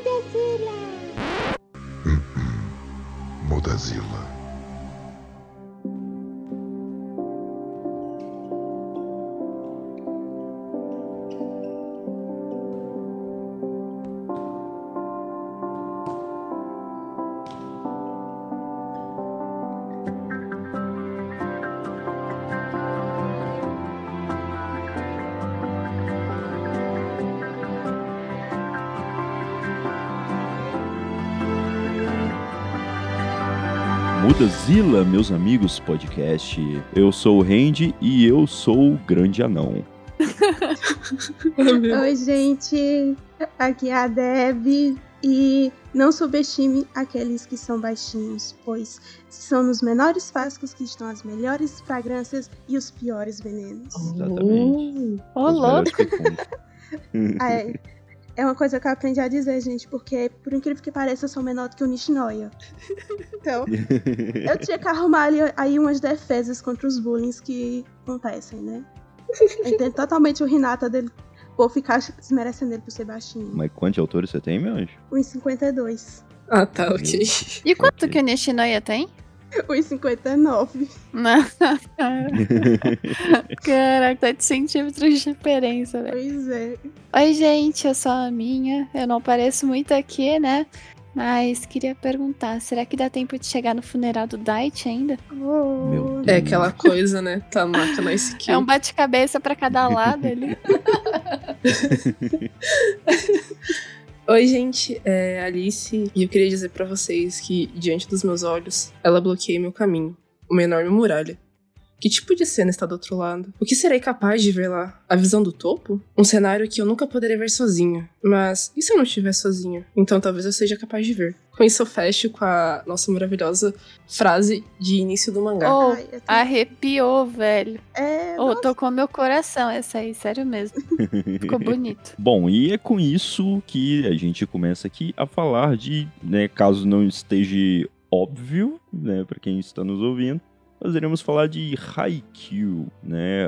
Mudazila! Mudazila. Mudazila, meus amigos podcast. Eu sou o Randy e eu sou o grande anão. Oi, gente. Aqui é a Deb. E não subestime aqueles que são baixinhos, pois são nos menores frascos que estão as melhores fragrâncias e os piores venenos. Exatamente. Ô, louco. Ah, é, uma coisa que eu aprendi a dizer, gente, porque, por incrível que pareça, eu sou menor do que o Nishinoya. Então, eu tinha que arrumar ali, aí umas defesas contra os bullying que acontecem, né? Eu entendo totalmente o Renata dele por ficar desmerecendo ele por ser baixinho. Mas quantos autores você tem, meu anjo? 1,52. Ah, tá, ok. E quanto Ok. que o Nishinoya tem? 1,59. Não. Caraca, 7 centímetros de diferença, velho. Pois é. Oi, gente, eu sou a Minha. Eu não apareço muito aqui, né? Mas queria perguntar, será que dá tempo de chegar no funeral do Dait ainda? Oh, É aquela coisa, né? Tá marca na skill. É um bate-cabeça pra cada lado ali. Oi, gente, é Alice e eu queria dizer pra vocês que, diante dos meus olhos, ela bloqueia meu caminho, uma enorme muralha. Que tipo de cena está do outro lado? O que serei capaz de ver lá? A visão do topo? Um cenário que eu nunca poderia ver sozinha. Mas e se eu não estiver sozinha? Então talvez eu seja capaz de ver. Com isso eu fecho com a nossa maravilhosa frase de início do mangá. Oh, ai, arrepiou, velho. É, Oh, tocou meu coração essa aí, sério mesmo. Ficou bonito. Bom, e é com isso que a gente começa aqui a falar de, né, caso não esteja óbvio, né, para quem está nos ouvindo, nós iremos falar de Haikyuu, né,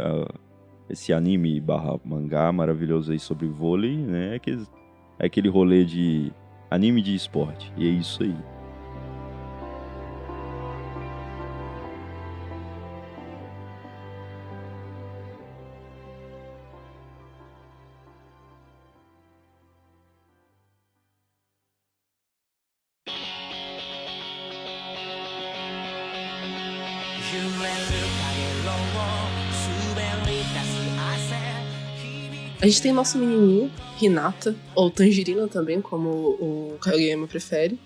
esse anime barra mangá maravilhoso aí sobre vôlei, né, aquele, aquele rolê de anime de esporte, e é isso aí. A gente tem nosso menininho, Hinata, ou Tangerina também, como o Kageyama prefere.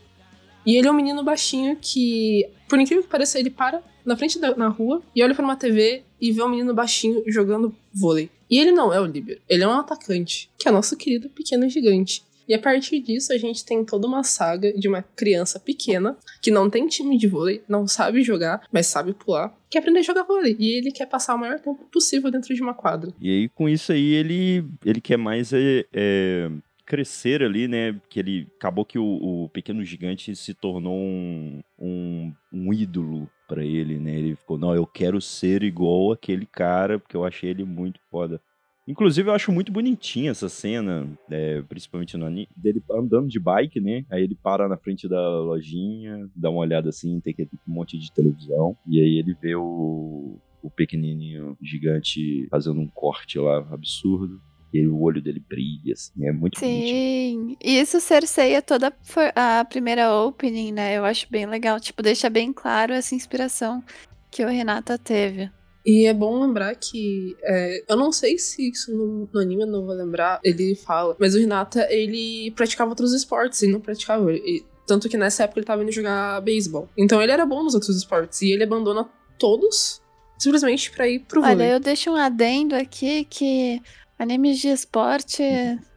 E ele é um menino baixinho que, por incrível que pareça, ele para na frente da na rua e olha pra uma TV e vê um menino baixinho jogando vôlei. E ele não é o líbero, ele é um atacante, que é nosso querido pequeno gigante. E a partir disso, a gente tem toda uma saga de uma criança pequena que não tem time de vôlei, não sabe jogar, mas sabe pular, quer aprender a jogar vôlei. E ele quer passar o maior tempo possível dentro de uma quadra. E aí, com isso aí, ele, ele quer mais é, é, crescer ali, né? Que ele acabou que o, o pequeno gigante se tornou um, um, um ídolo pra ele, né? Ele ficou, não, eu quero ser igual aquele cara, porque eu achei ele muito foda. Inclusive, eu acho muito bonitinha essa cena, é, principalmente no anime, dele andando de bike, né? Aí ele para na frente da lojinha, dá uma olhada assim, tem aquele monte de televisão, e aí ele vê o, o pequenininho gigante fazendo um corte lá absurdo. E o olho dele brilha, assim, é muito. Sim. E isso cerceia toda a primeira opening, né? Eu acho bem legal. Tipo, deixa bem claro essa inspiração que o Renata teve. E é bom lembrar que. é, eu não sei se isso no, no anime eu não vou lembrar, ele fala. Mas o Hinata, ele praticava outros esportes e não praticava. tanto que nessa época ele tava indo jogar beisebol. Então ele era bom nos outros esportes. E ele abandona todos simplesmente pra ir pro Olha, vôlei. eu deixo um adendo aqui que animes de esporte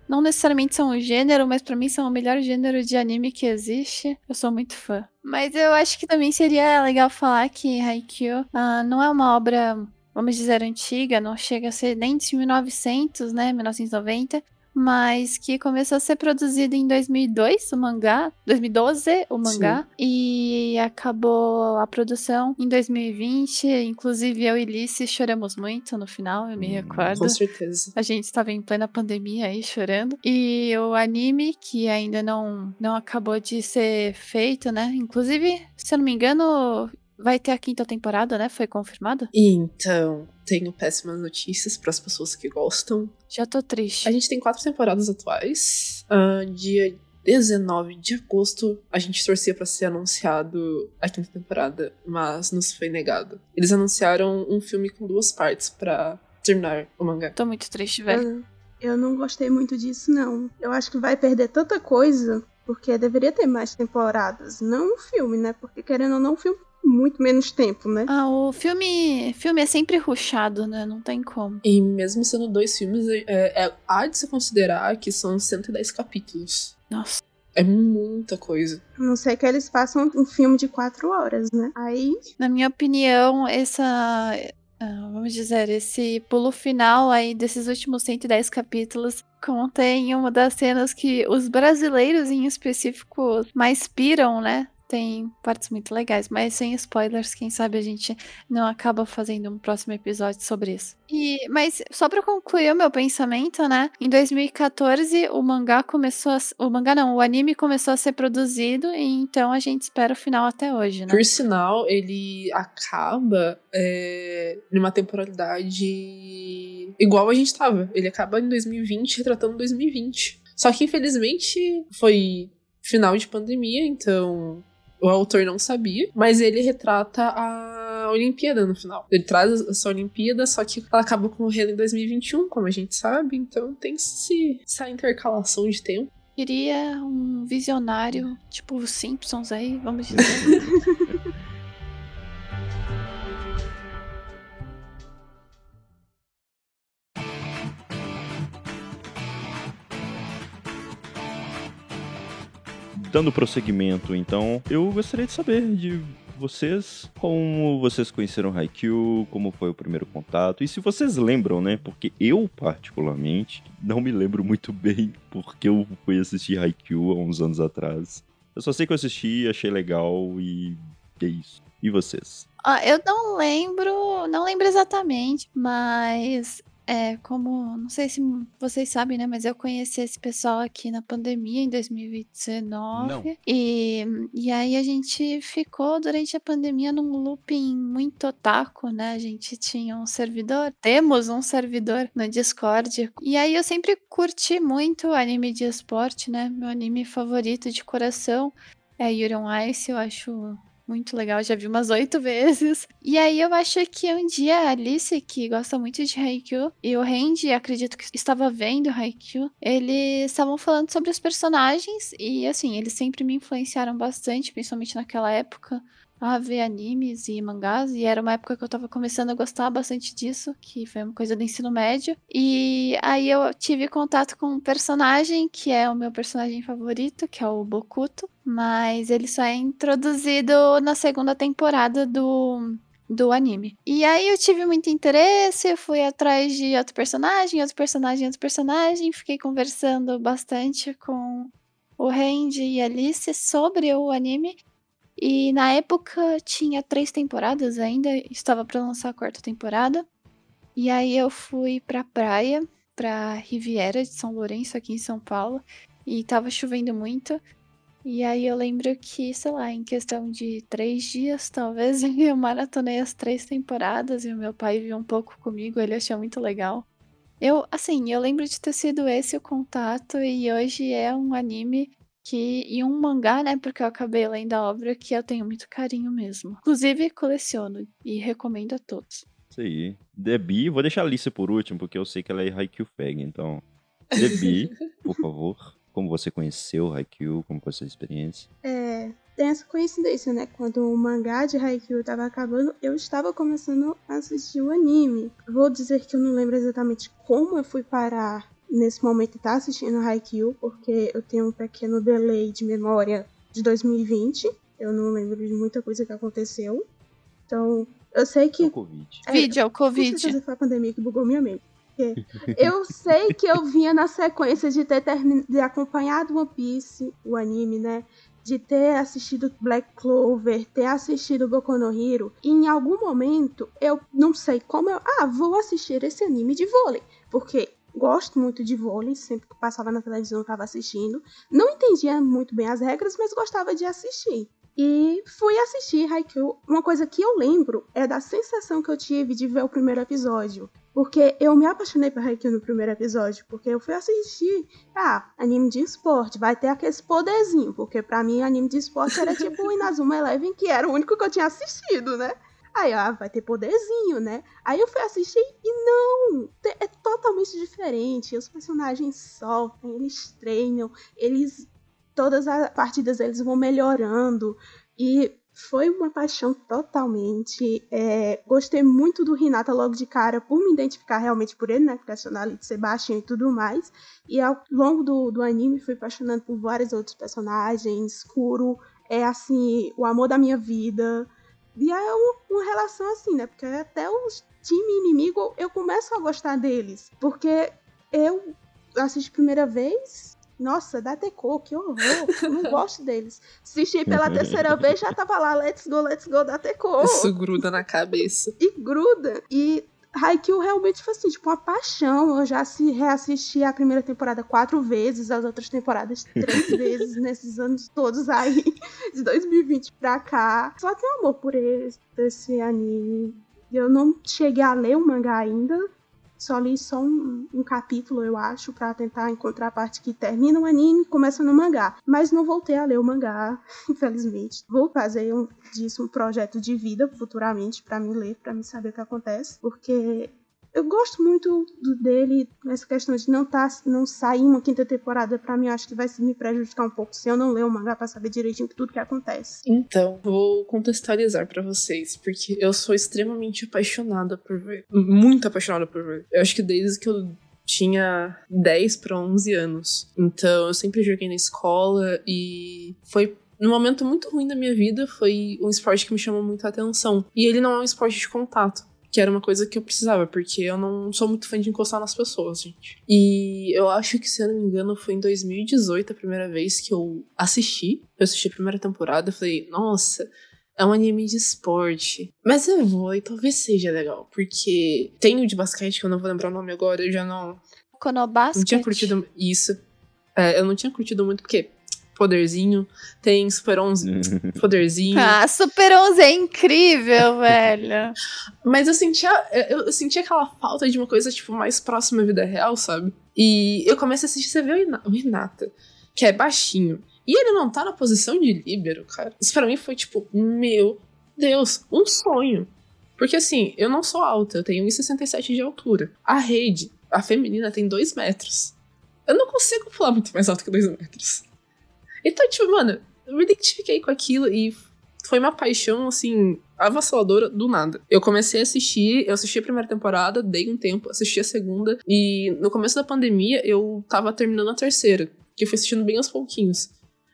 não necessariamente são um gênero, mas pra mim são o melhor gênero de anime que existe. Eu sou muito fã. Mas eu acho que também seria legal falar que Haikyuu ah, não é uma obra, vamos dizer, antiga, não chega a ser nem de 1900, né, 1990. Mas que começou a ser produzido em 2002, o mangá, 2012, o mangá, Sim. e acabou a produção em 2020. Inclusive, eu e Lice choramos muito no final, eu me hum, recordo. Com certeza. A gente estava em plena pandemia aí chorando. E o anime, que ainda não, não acabou de ser feito, né? Inclusive, se eu não me engano, Vai ter a quinta temporada, né? Foi confirmada? Então, tenho péssimas notícias para as pessoas que gostam. Já tô triste. A gente tem quatro temporadas atuais. Uh, dia 19 de agosto, a gente torcia para ser anunciado a quinta temporada, mas nos foi negado. Eles anunciaram um filme com duas partes para terminar o mangá. Tô muito triste, velho. Eu não gostei muito disso, não. Eu acho que vai perder tanta coisa porque deveria ter mais temporadas, não um filme, né? Porque querendo ou não, um filme muito menos tempo, né? Ah, o filme, filme é sempre ruchado, né? Não tem como. E mesmo sendo dois filmes, é, é, há de se considerar que são 110 capítulos. Nossa. É muita coisa. A não ser que eles façam um filme de quatro horas, né? Aí. Na minha opinião, essa. Uh, vamos dizer, esse pulo final aí desses últimos 110 capítulos contém uma das cenas que os brasileiros em específico mais piram, né? Tem partes muito legais, mas sem spoilers, quem sabe a gente não acaba fazendo um próximo episódio sobre isso. E, mas só para concluir o meu pensamento, né? Em 2014 o mangá começou, a, o mangá não, o anime começou a ser produzido e então a gente espera o final até hoje, né? Por sinal, ele acaba é, numa temporalidade igual a gente tava. Ele acaba em 2020 retratando 2020. Só que infelizmente foi final de pandemia, então o autor não sabia, mas ele retrata a Olimpíada no final. Ele traz essa Olimpíada, só que ela acaba ocorrendo em 2021, como a gente sabe, então tem esse, essa intercalação de tempo. Queria um visionário, tipo os Simpsons aí, vamos dizer. dando prosseguimento, então, eu gostaria de saber de vocês como vocês conheceram Haikyuu, como foi o primeiro contato, e se vocês lembram, né? Porque eu, particularmente, não me lembro muito bem porque eu fui assistir Haikyuu há uns anos atrás. Eu só sei que eu assisti, achei legal e é isso. E vocês? Ah, eu não lembro, não lembro exatamente, mas é, como, não sei se vocês sabem, né, mas eu conheci esse pessoal aqui na pandemia em 2019. Não. E, e aí a gente ficou durante a pandemia num looping muito otaku, né? A gente tinha um servidor, temos um servidor no Discord. E aí eu sempre curti muito anime de esporte, né? Meu anime favorito de coração é Yuri on Ice, eu acho muito legal, já vi umas oito vezes. E aí eu acho que um dia a Alice, que gosta muito de Haikyuu, e o Randy, acredito que estava vendo Haikyuu, eles estavam falando sobre os personagens, e assim, eles sempre me influenciaram bastante, principalmente naquela época a ver animes e mangás, e era uma época que eu tava começando a gostar bastante disso, que foi uma coisa do ensino médio. E aí eu tive contato com um personagem que é o meu personagem favorito, que é o Bokuto, mas ele só é introduzido na segunda temporada do do anime. E aí eu tive muito interesse, fui atrás de outro personagem, outro personagem, outro personagem, fiquei conversando bastante com o Randy e Alice sobre o anime e na época tinha três temporadas ainda, estava para lançar a quarta temporada. E aí eu fui pra praia, pra Riviera de São Lourenço, aqui em São Paulo, e tava chovendo muito. E aí eu lembro que, sei lá, em questão de três dias, talvez, eu maratonei as três temporadas e o meu pai viu um pouco comigo, ele achou muito legal. Eu, assim, eu lembro de ter sido esse o contato e hoje é um anime que e um mangá, né, porque eu acabei lendo a obra que eu tenho muito carinho mesmo. Inclusive coleciono e recomendo a todos. Isso aí. Debi, vou deixar a Alice por último, porque eu sei que ela é Haikyuu Fag, então. Debi, por favor, como você conheceu Haikyuu, como foi a sua experiência? É, tem essa coincidência, né? Quando o mangá de Haikyuu tava acabando, eu estava começando a assistir o anime. Vou dizer que eu não lembro exatamente como eu fui parar nesse momento estar tá assistindo Haikyuu, porque eu tenho um pequeno delay de memória de 2020. Eu não lembro de muita coisa que aconteceu. Então, eu sei que. É o Covid. É, Vídeo, é o Covid. Com foi a pandemia que bugou minha mente. Eu sei que eu vinha na sequência de ter termin... de acompanhado One Piece, o anime, né? De ter assistido Black Clover, ter assistido Boku no Hero. E em algum momento, eu não sei como eu. Ah, vou assistir esse anime de vôlei. Porque gosto muito de vôlei, sempre que passava na televisão eu estava assistindo. Não entendia muito bem as regras, mas gostava de assistir. E fui assistir Haikyuu. Uma coisa que eu lembro é da sensação que eu tive de ver o primeiro episódio. Porque eu me apaixonei por Haikyuu no primeiro episódio. Porque eu fui assistir, ah, anime de esporte, vai ter aquele poderzinho. Porque para mim, anime de esporte era tipo o Inazuma Eleven, que era o único que eu tinha assistido, né? Aí, ah, vai ter poderzinho, né? Aí eu fui assistir e não! É totalmente diferente. Os personagens soltam, eles treinam, eles. Todas as partidas eles vão melhorando. E foi uma paixão totalmente. É, gostei muito do Renata logo de cara, por me identificar realmente por ele, né? Personagem de ser baixinho e tudo mais. E ao longo do, do anime fui apaixonando por vários outros personagens. Kuro é assim, o amor da minha vida. E é uma, relação assim, né? Porque até os time inimigo eu começo a gostar deles. Porque eu assisti a primeira vez. Nossa, da Teco, que horror. Eu não gosto deles. Assisti pela terceira vez, já tava lá, let's go, let's go da Teco. Isso gruda na cabeça. E gruda. E Haikyuu realmente foi assim, tipo, uma paixão. Eu já se reassisti a primeira temporada quatro vezes, as outras temporadas três vezes nesses anos todos aí, de 2020 pra cá. Só tenho amor por esse, esse anime. Eu não cheguei a ler o mangá ainda, só li só um, um capítulo, eu acho, para tentar encontrar a parte que termina o anime e começa no mangá. Mas não voltei a ler o mangá, infelizmente. Vou fazer um, disso um projeto de vida futuramente para mim ler, para mim saber o que acontece, porque eu gosto muito dele nessa questão de não tá, não sair uma quinta temporada para mim acho que vai me prejudicar um pouco se eu não ler o mangá para saber direitinho tudo que acontece. Então, vou contextualizar para vocês, porque eu sou extremamente apaixonada por ver, muito apaixonada por ver. Eu acho que desde que eu tinha 10 para 11 anos. Então, eu sempre joguei na escola e foi num momento muito ruim da minha vida, foi um esporte que me chamou muita atenção. E ele não é um esporte de contato que era uma coisa que eu precisava, porque eu não sou muito fã de encostar nas pessoas, gente. E eu acho que, se eu não me engano, foi em 2018 a primeira vez que eu assisti. Eu assisti a primeira temporada e falei, nossa, é um anime de esporte. Mas eu vou e talvez seja legal, porque tem o de basquete, que eu não vou lembrar o nome agora, eu já não. Konobasket. Não tinha curtido isso. É, eu não tinha curtido muito, porque poderzinho. Tem Super 11 poderzinho. Ah, Super 11 é incrível, velho. Mas eu sentia, eu sentia aquela falta de uma coisa, tipo, mais próxima à vida real, sabe? E eu comecei a assistir, você vê o Hinata, que é baixinho. E ele não tá na posição de líbero, cara. Isso pra mim foi tipo, meu Deus, um sonho. Porque assim, eu não sou alta, eu tenho 1,67 de altura. A rede, a feminina, tem 2 metros. Eu não consigo pular muito mais alto que 2 metros. Então, tipo, mano, eu me identifiquei com aquilo e foi uma paixão, assim, avassaladora do nada. Eu comecei a assistir, eu assisti a primeira temporada, dei um tempo, assisti a segunda, e no começo da pandemia eu tava terminando a terceira, que eu fui assistindo bem aos pouquinhos.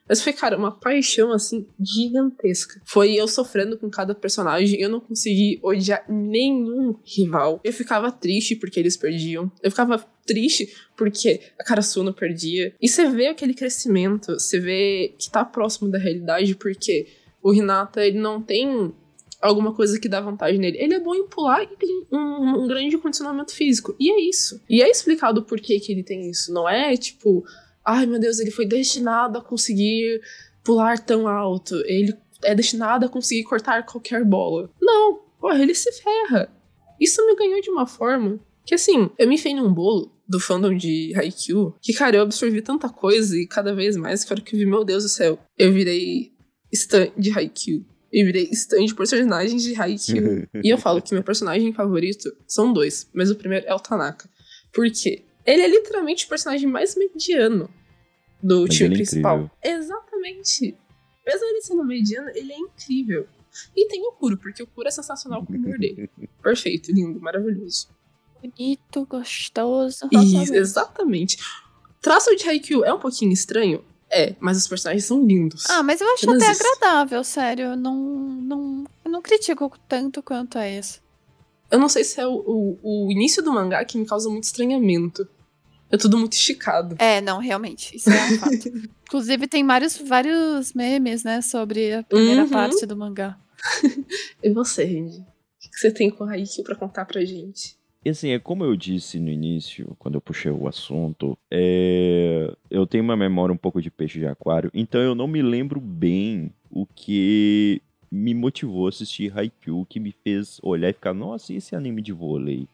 Mas foi, cara, uma paixão, assim, gigantesca. Foi eu sofrendo com cada personagem, eu não consegui odiar nenhum rival. Eu ficava triste porque eles perdiam. Eu ficava triste porque a Karasuno perdia. E você vê aquele crescimento, você vê que tá próximo da realidade, porque o Renata, ele não tem alguma coisa que dá vantagem nele. Ele é bom em pular e tem um, um grande condicionamento físico. E é isso. E é explicado por que, que ele tem isso. Não é tipo, ai meu Deus, ele foi destinado a conseguir pular tão alto, ele é destinado a conseguir cortar qualquer bola. Não, porra, ele se ferra. Isso me ganhou de uma forma que assim, eu me enfiei num bolo do fandom de Haikyuu, que cara, eu absorvi tanta coisa e cada vez mais que eu que vi, meu Deus do céu, eu virei stan de Haikyuu. Eu virei stan de personagens de Haikyuu. e eu falo que meu personagem favorito são dois, mas o primeiro é o Tanaka. Por quê? Ele é literalmente o personagem mais mediano do Mas time é principal. incrível. Exatamente. Mesmo ele sendo mediano, ele é incrível. E tem o Kuro, porque o Kuro é sensacional com o humor dele. Perfeito, lindo, maravilhoso. Bonito, gostoso. Isso, exatamente. Traço de Haikyuu é um pouquinho estranho? É, mas os personagens são lindos. Ah, mas eu acho Apenas até isso. agradável, sério. Eu não, não, eu não critico tanto quanto é isso. Eu não sei se é o, o, o início do mangá que me causa muito estranhamento. É tudo muito esticado. É, não, realmente. Isso é um fato. Inclusive, tem vários, vários memes, né, sobre a primeira Uhum. parte do mangá. E você, Randy? O que você tem com a Haikyuu pra contar pra gente? E assim, é como eu disse no início, quando eu puxei o assunto, é, eu tenho uma memória um pouco de peixe de aquário, então eu não me lembro bem o que me motivou a assistir Haikyuu, que me fez olhar e ficar, nossa, e esse anime de vôlei?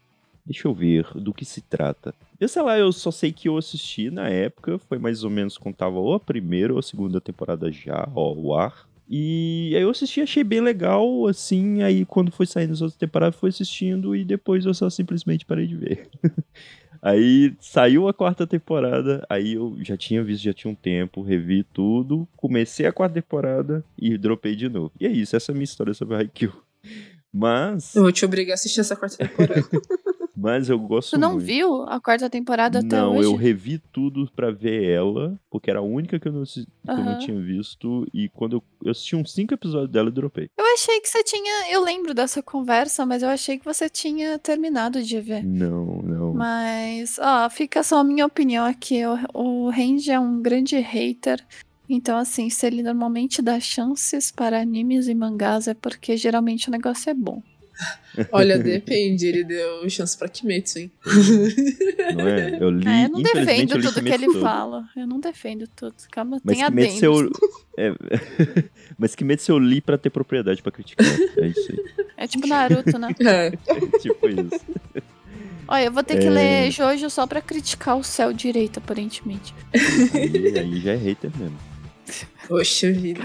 Deixa eu ver do que se trata. Eu sei lá, eu só sei que eu assisti na época, foi mais ou menos quando tava ou a primeira ou a segunda temporada já, ó, o ar. E aí eu assisti, achei bem legal, assim, aí quando foi saindo as outras temporadas, fui assistindo e depois eu só simplesmente parei de ver. aí saiu a quarta temporada, aí eu já tinha visto, já tinha um tempo, revi tudo, comecei a quarta temporada e dropei de novo. E é isso, essa é a minha história sobre Haikyuu. Mas, Eu vou te obrigar a assistir essa quarta temporada. mas eu gosto Tu não muito. viu a quarta temporada até Não, hoje? eu revi tudo pra ver ela, porque era a única que eu não, que eu não tinha visto. E quando eu, eu assisti uns cinco episódios dela, eu dropei. Eu achei que você tinha. Eu lembro dessa conversa, mas eu achei que você tinha terminado de ver. Não, não. Mas, ó, fica só a minha opinião aqui. O, o Range é um grande hater. Então, assim, se ele normalmente dá chances para animes e mangás, é porque geralmente o negócio é bom. Olha, depende, ele deu chance pra Kimetsu, hein? Não é? Eu li, Ah, eu não defendo eu li tudo que Kimetsu ele todo. fala. Eu não defendo tudo. Calma, Mas tem Kimetsu eu... é... Mas Kimetsu eu li pra ter propriedade pra criticar. É isso aí. É tipo Naruto, né? É. É tipo isso. Olha, eu vou ter que É. ler Jojo só pra criticar o céu direito, aparentemente. Aí, aí já é hater mesmo. Poxa vida.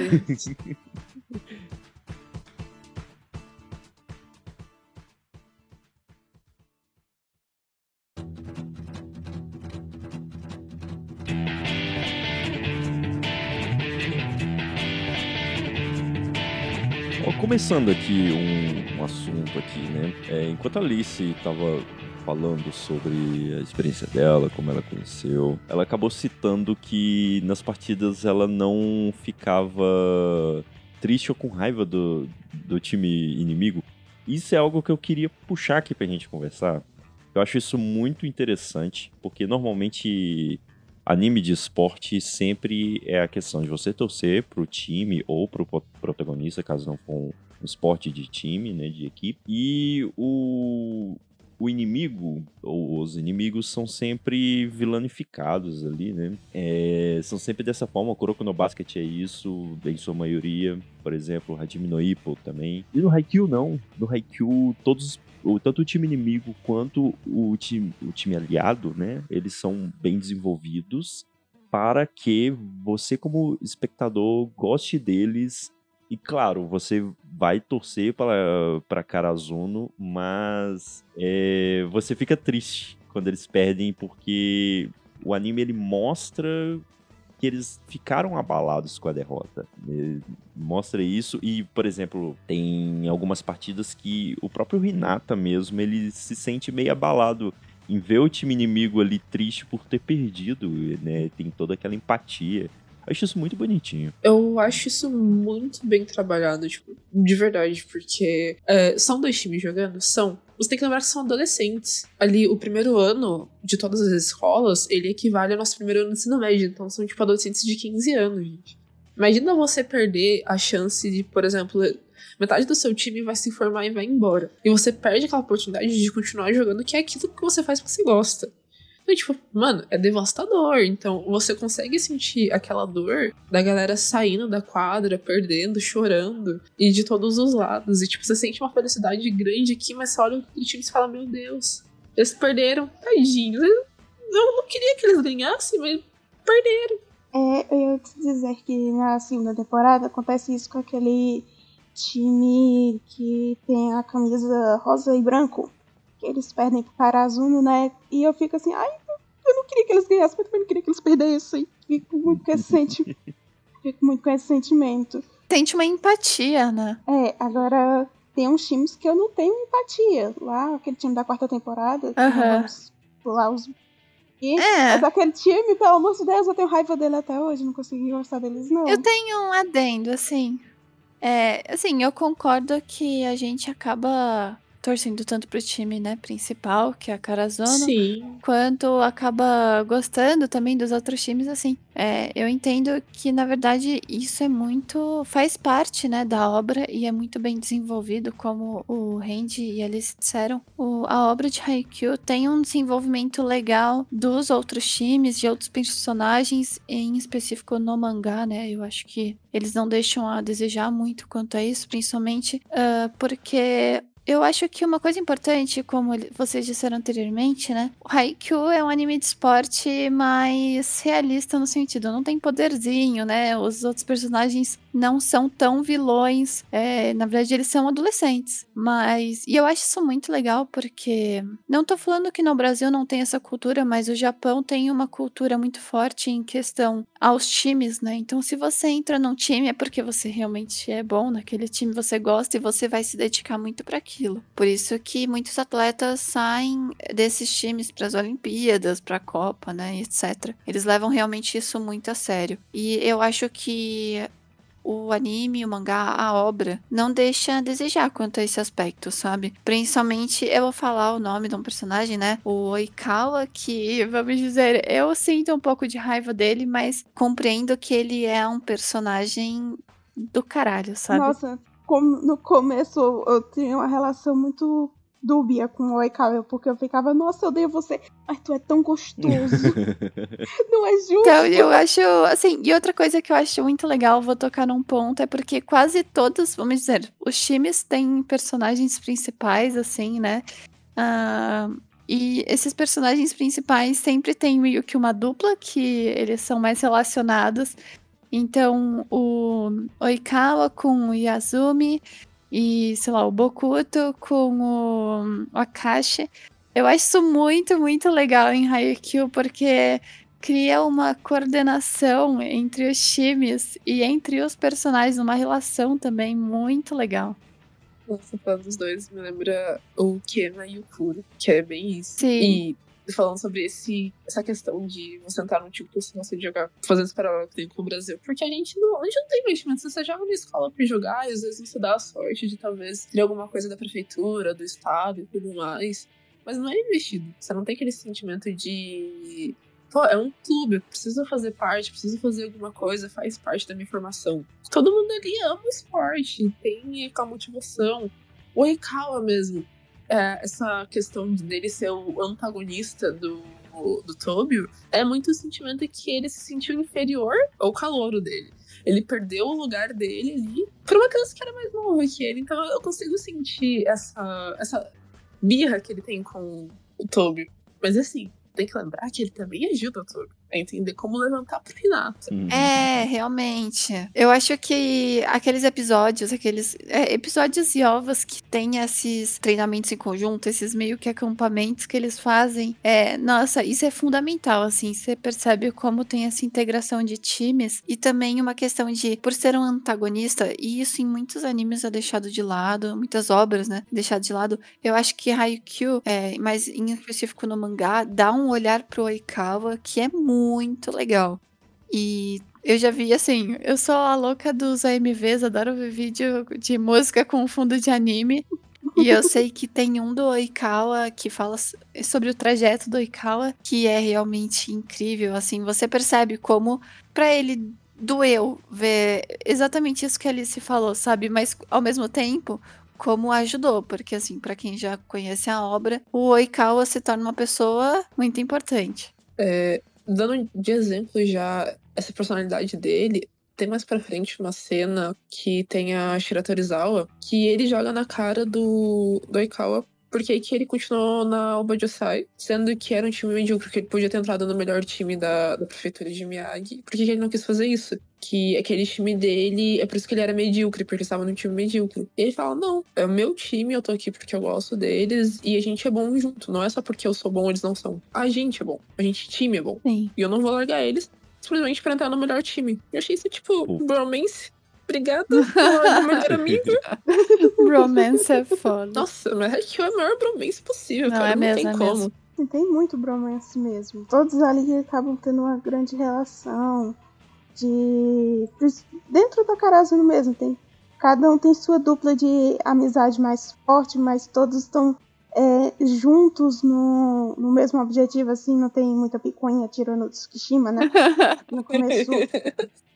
Começando aqui um, um assunto aqui, né? É, enquanto a Alice tava falando sobre a experiência dela, como ela conheceu, ela acabou citando que nas partidas ela não ficava triste ou com raiva do, do time inimigo. Isso é algo que eu queria puxar aqui pra gente conversar. Eu acho isso muito interessante, porque normalmente anime de esporte sempre é a questão de você torcer pro time ou pro protagonista, caso não for um um esporte de time, né, de equipe. E o, o inimigo, ou os inimigos, são sempre vilanificados ali, né? É, são sempre dessa forma. O Kuroko no Basket é isso, em sua maioria. Por exemplo, o Hajime no Ippo também. E no Haikyuu, não. No Haikyuu, todos o- tanto o time inimigo quanto o time, o time aliado, né? Eles são bem desenvolvidos para que você, como espectador, goste deles. E claro, você vai torcer para Karazuno, mas é, você fica triste quando eles perdem, porque o anime ele mostra eles ficaram abalados com a derrota. Mostra isso e, por exemplo, tem algumas partidas que o próprio Hinata mesmo, ele se sente meio abalado em ver o time inimigo ali triste por ter perdido, né? Tem toda aquela empatia. Eu acho isso muito bonitinho. Eu acho isso muito bem trabalhado, tipo, de verdade, porque é, são dois times jogando? São. Você tem que lembrar que são adolescentes. Ali, o primeiro ano de todas as escolas, ele equivale ao nosso primeiro ano de ensino médio. Então são, tipo, adolescentes de 15 anos, gente. Imagina você perder a chance de, por exemplo, metade do seu time vai se formar e vai embora. E você perde aquela oportunidade de continuar jogando, que é aquilo que você faz porque você gosta. Então, tipo, mano, é devastador. Então, você consegue sentir aquela dor da galera saindo da quadra, perdendo, chorando, e de todos os lados. E, tipo, você sente uma felicidade grande aqui, mas você olha o time e fala: Meu Deus, eles perderam, tadinhos. Eu não queria que eles ganhassem, mas perderam. É, eu ia te dizer que na segunda temporada acontece isso com aquele time que tem a camisa rosa e branco. Eles perdem pro Carazuno, né? E eu fico assim, ai, eu não queria que eles ganhassem, mas também não queria que eles perdessem. Fico muito com esse, senti... Fico muito com esse sentimento. Sente uma empatia, né? É, agora tem uns times que eu não tenho empatia. Lá, aquele time da quarta temporada. vamos Lá os. E, É. Mas aquele time, pelo amor de Deus, eu tenho raiva dele até hoje. Não consegui gostar deles, não. Eu tenho um adendo, assim. É, assim, eu concordo que a gente acaba torcendo tanto pro time, né, principal, que é a Carazono, Sim. quanto acaba gostando também dos outros times, assim. É, eu entendo que, na verdade, isso é muito. faz parte, né, da obra e é muito bem desenvolvido, como o Randy e Alice disseram. O, a obra de Haikyuu tem um desenvolvimento legal dos outros times, de outros personagens, em específico no mangá, né? Eu acho que eles não deixam a desejar muito quanto a isso, principalmente uh, porque eu acho que uma coisa importante, como vocês disseram anteriormente, né? O Haikyuu é um anime de esporte mais realista no sentido, não tem poderzinho, né? Os outros personagens não são tão vilões. É, na verdade, eles são adolescentes. Mas. E eu acho isso muito legal porque. Não tô falando que no Brasil não tem essa cultura, mas o Japão tem uma cultura muito forte em questão aos times, né? Então, se você entra num time, é porque você realmente é bom naquele time, você gosta e você vai se dedicar muito para aquilo. Por isso que muitos atletas saem desses times para as Olimpíadas, para a Copa, né, etc. Eles levam realmente isso muito a sério. E eu acho que o anime, o mangá, a obra, não deixa a desejar quanto a esse aspecto, sabe? Principalmente, eu vou falar o nome de um personagem, né? O Oikawa, que, vamos dizer, eu sinto um pouco de raiva dele, mas compreendo que ele é um personagem do caralho, sabe? Nossa, como no começo eu tinha uma relação muito dúbia com o Oikawa, porque eu ficava, nossa, eu odeio você, mas tu é tão gostoso. não é justo. Então, eu acho, assim, e outra coisa que eu acho muito legal, vou tocar num ponto, é porque quase todos, vamos dizer, os times têm personagens principais, assim, né? Uh, e esses personagens principais sempre têm meio que uma dupla, que eles são mais relacionados. Então, o Oikawa com o Yazumi e, sei lá, o Bokuto com o, o Akashi. Eu acho isso muito, muito legal em Haikyuu, porque cria uma coordenação entre os times e entre os personagens, uma relação também muito legal. Nossa, falando dos dois, me lembra o Kena e o Kuro, que é bem isso. Sim. E falando sobre esse, essa questão de você entrar num tipo se você jogar, fazendo esse paralelo com o Brasil. Porque a gente não, a gente não tem investimento. Você joga na escola pra jogar e às vezes você dá a sorte de talvez ter alguma coisa da prefeitura, do estado e tudo mais. Mas não é investido. Você não tem aquele sentimento de. Pô, é um clube, eu preciso fazer parte, preciso fazer alguma coisa, faz parte da minha formação. Todo mundo ali ama o esporte, tem aquela motivação. O Rikawa mesmo, é, essa questão dele ser o antagonista do, do Tobio é muito o sentimento que ele se sentiu inferior ao calouro dele. Ele perdeu o lugar dele ali por uma criança que era mais nova que ele. Então eu consigo sentir essa, essa birra que ele tem com o Tobio. Mas assim, tem que lembrar que ele também ajuda o Tobio a entender como levantar pro Renato. Uhum. É, realmente. Eu acho que aqueles episódios, aqueles é, episódios e ovos que tem esses treinamentos em conjunto, esses meio que acampamentos que eles fazem, é, nossa, isso é fundamental, assim, você percebe como tem essa integração de times e também uma questão de, por ser um antagonista, e isso em muitos animes é deixado de lado, muitas obras, né, deixado de lado, eu acho que Haikyuu, é, mas em específico no mangá, dá um olhar pro Oikawa que é muito muito legal. E eu já vi, assim, eu sou a louca dos AMVs, adoro ver vídeo de música com fundo de anime. E eu sei que tem um do Oikawa que fala sobre o trajeto do Oikawa, que é realmente incrível. Assim, você percebe como para ele doeu ver exatamente isso que a Alice falou, sabe? Mas ao mesmo tempo, como ajudou, porque assim, para quem já conhece a obra, o Oikawa se torna uma pessoa muito importante. É, dando de exemplo já essa personalidade dele, tem mais pra frente uma cena que tem a Shira Torizawa, que ele joga na cara do, do Oikawa porque que ele continuou na Obajosai, sendo que era um time medíocre, que ele podia ter entrado no melhor time da, da prefeitura de Miyagi. Por que, que ele não quis fazer isso? Que aquele time dele, é por isso que ele era medíocre, porque estava num time medíocre. E ele fala: não, é o meu time, eu tô aqui porque eu gosto deles, e a gente é bom junto. Não é só porque eu sou bom, eles não são. A gente é bom, a gente time é bom. Sim. E eu não vou largar eles simplesmente pra entrar no melhor time. Eu achei isso, tipo, bromance. Obrigada, meu melhor amigo. Romance é foda. Nossa, mas é que é a maior bromance possível, Não, cara. é não mesmo, tem é como. mesmo. E Tem muito bromance mesmo. Todos ali acabam tendo uma grande relação de. Dentro da Carazuno mesmo, tem cada um tem sua dupla de amizade mais forte, mas todos estão é, juntos no, no mesmo objetivo, assim, não tem muita picuinha tirando o Tsukishima, né? No começo,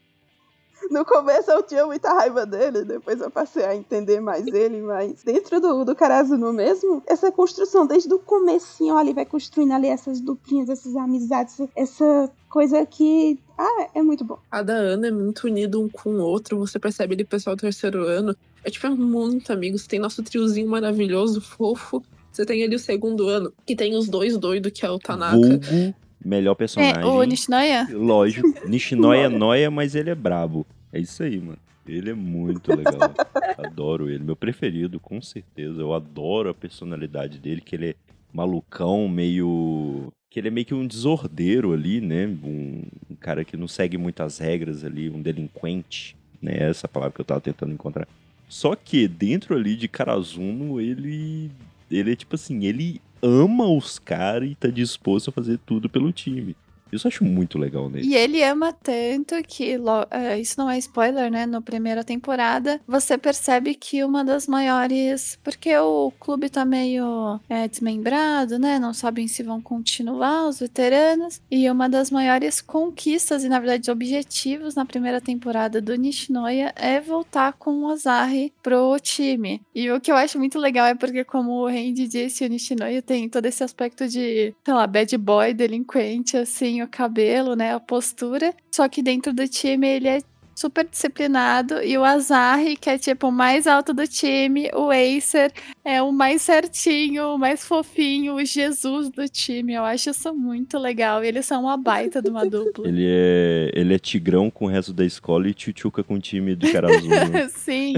no começo eu tinha muita raiva dele, depois eu passei a entender mais ele, mas dentro do, do Karazuno mesmo, essa construção desde o comecinho ali, vai construindo ali essas duplinhas, essas amizades, essa coisa que ah, é muito bom. Cada ano é muito unido um com o outro. Você percebe ele pessoal do terceiro ano. É tipo, é muito amigos. Tem nosso triozinho maravilhoso, fofo. Você tem ali o segundo ano, que tem os dois doidos, que é o Tanaka. Vulgo, melhor personagem. É, o Nishinoya? Lógico. Nishinoya é noia, mas ele é brabo. É isso aí, mano. Ele é muito legal. adoro ele. Meu preferido, com certeza. Eu adoro a personalidade dele, que ele é malucão, meio. Que ele é meio que um desordeiro ali, né? Um, um cara que não segue muitas regras ali, um delinquente. Né? Essa palavra que eu tava tentando encontrar. Só que dentro ali de Karazuno, ele. Ele é tipo assim, ele ama os caras e tá disposto a fazer tudo pelo time. Isso eu acho muito legal nele. E ele ama tanto que, é, isso não é spoiler, né? Na primeira temporada, você percebe que uma das maiores. Porque o clube tá meio é, desmembrado, né? Não sabem se vão continuar os veteranos. E uma das maiores conquistas, e na verdade objetivos na primeira temporada do Nishinoya é voltar com o Azahi pro time. E o que eu acho muito legal é porque, como o Randy disse, o Nishinoya tem todo esse aspecto de, sei lá, bad boy, delinquente, assim, o cabelo, né, a postura. Só que dentro do time ele é super disciplinado e o Azahi, que é tipo o mais alto do time, o Acer é o mais certinho, o mais fofinho, o Jesus do time. Eu acho isso muito legal. E eles são uma baita de uma dupla. Ele é, ele é tigrão com o resto da escola e tchutchuca com o time de Karazuno. Sim,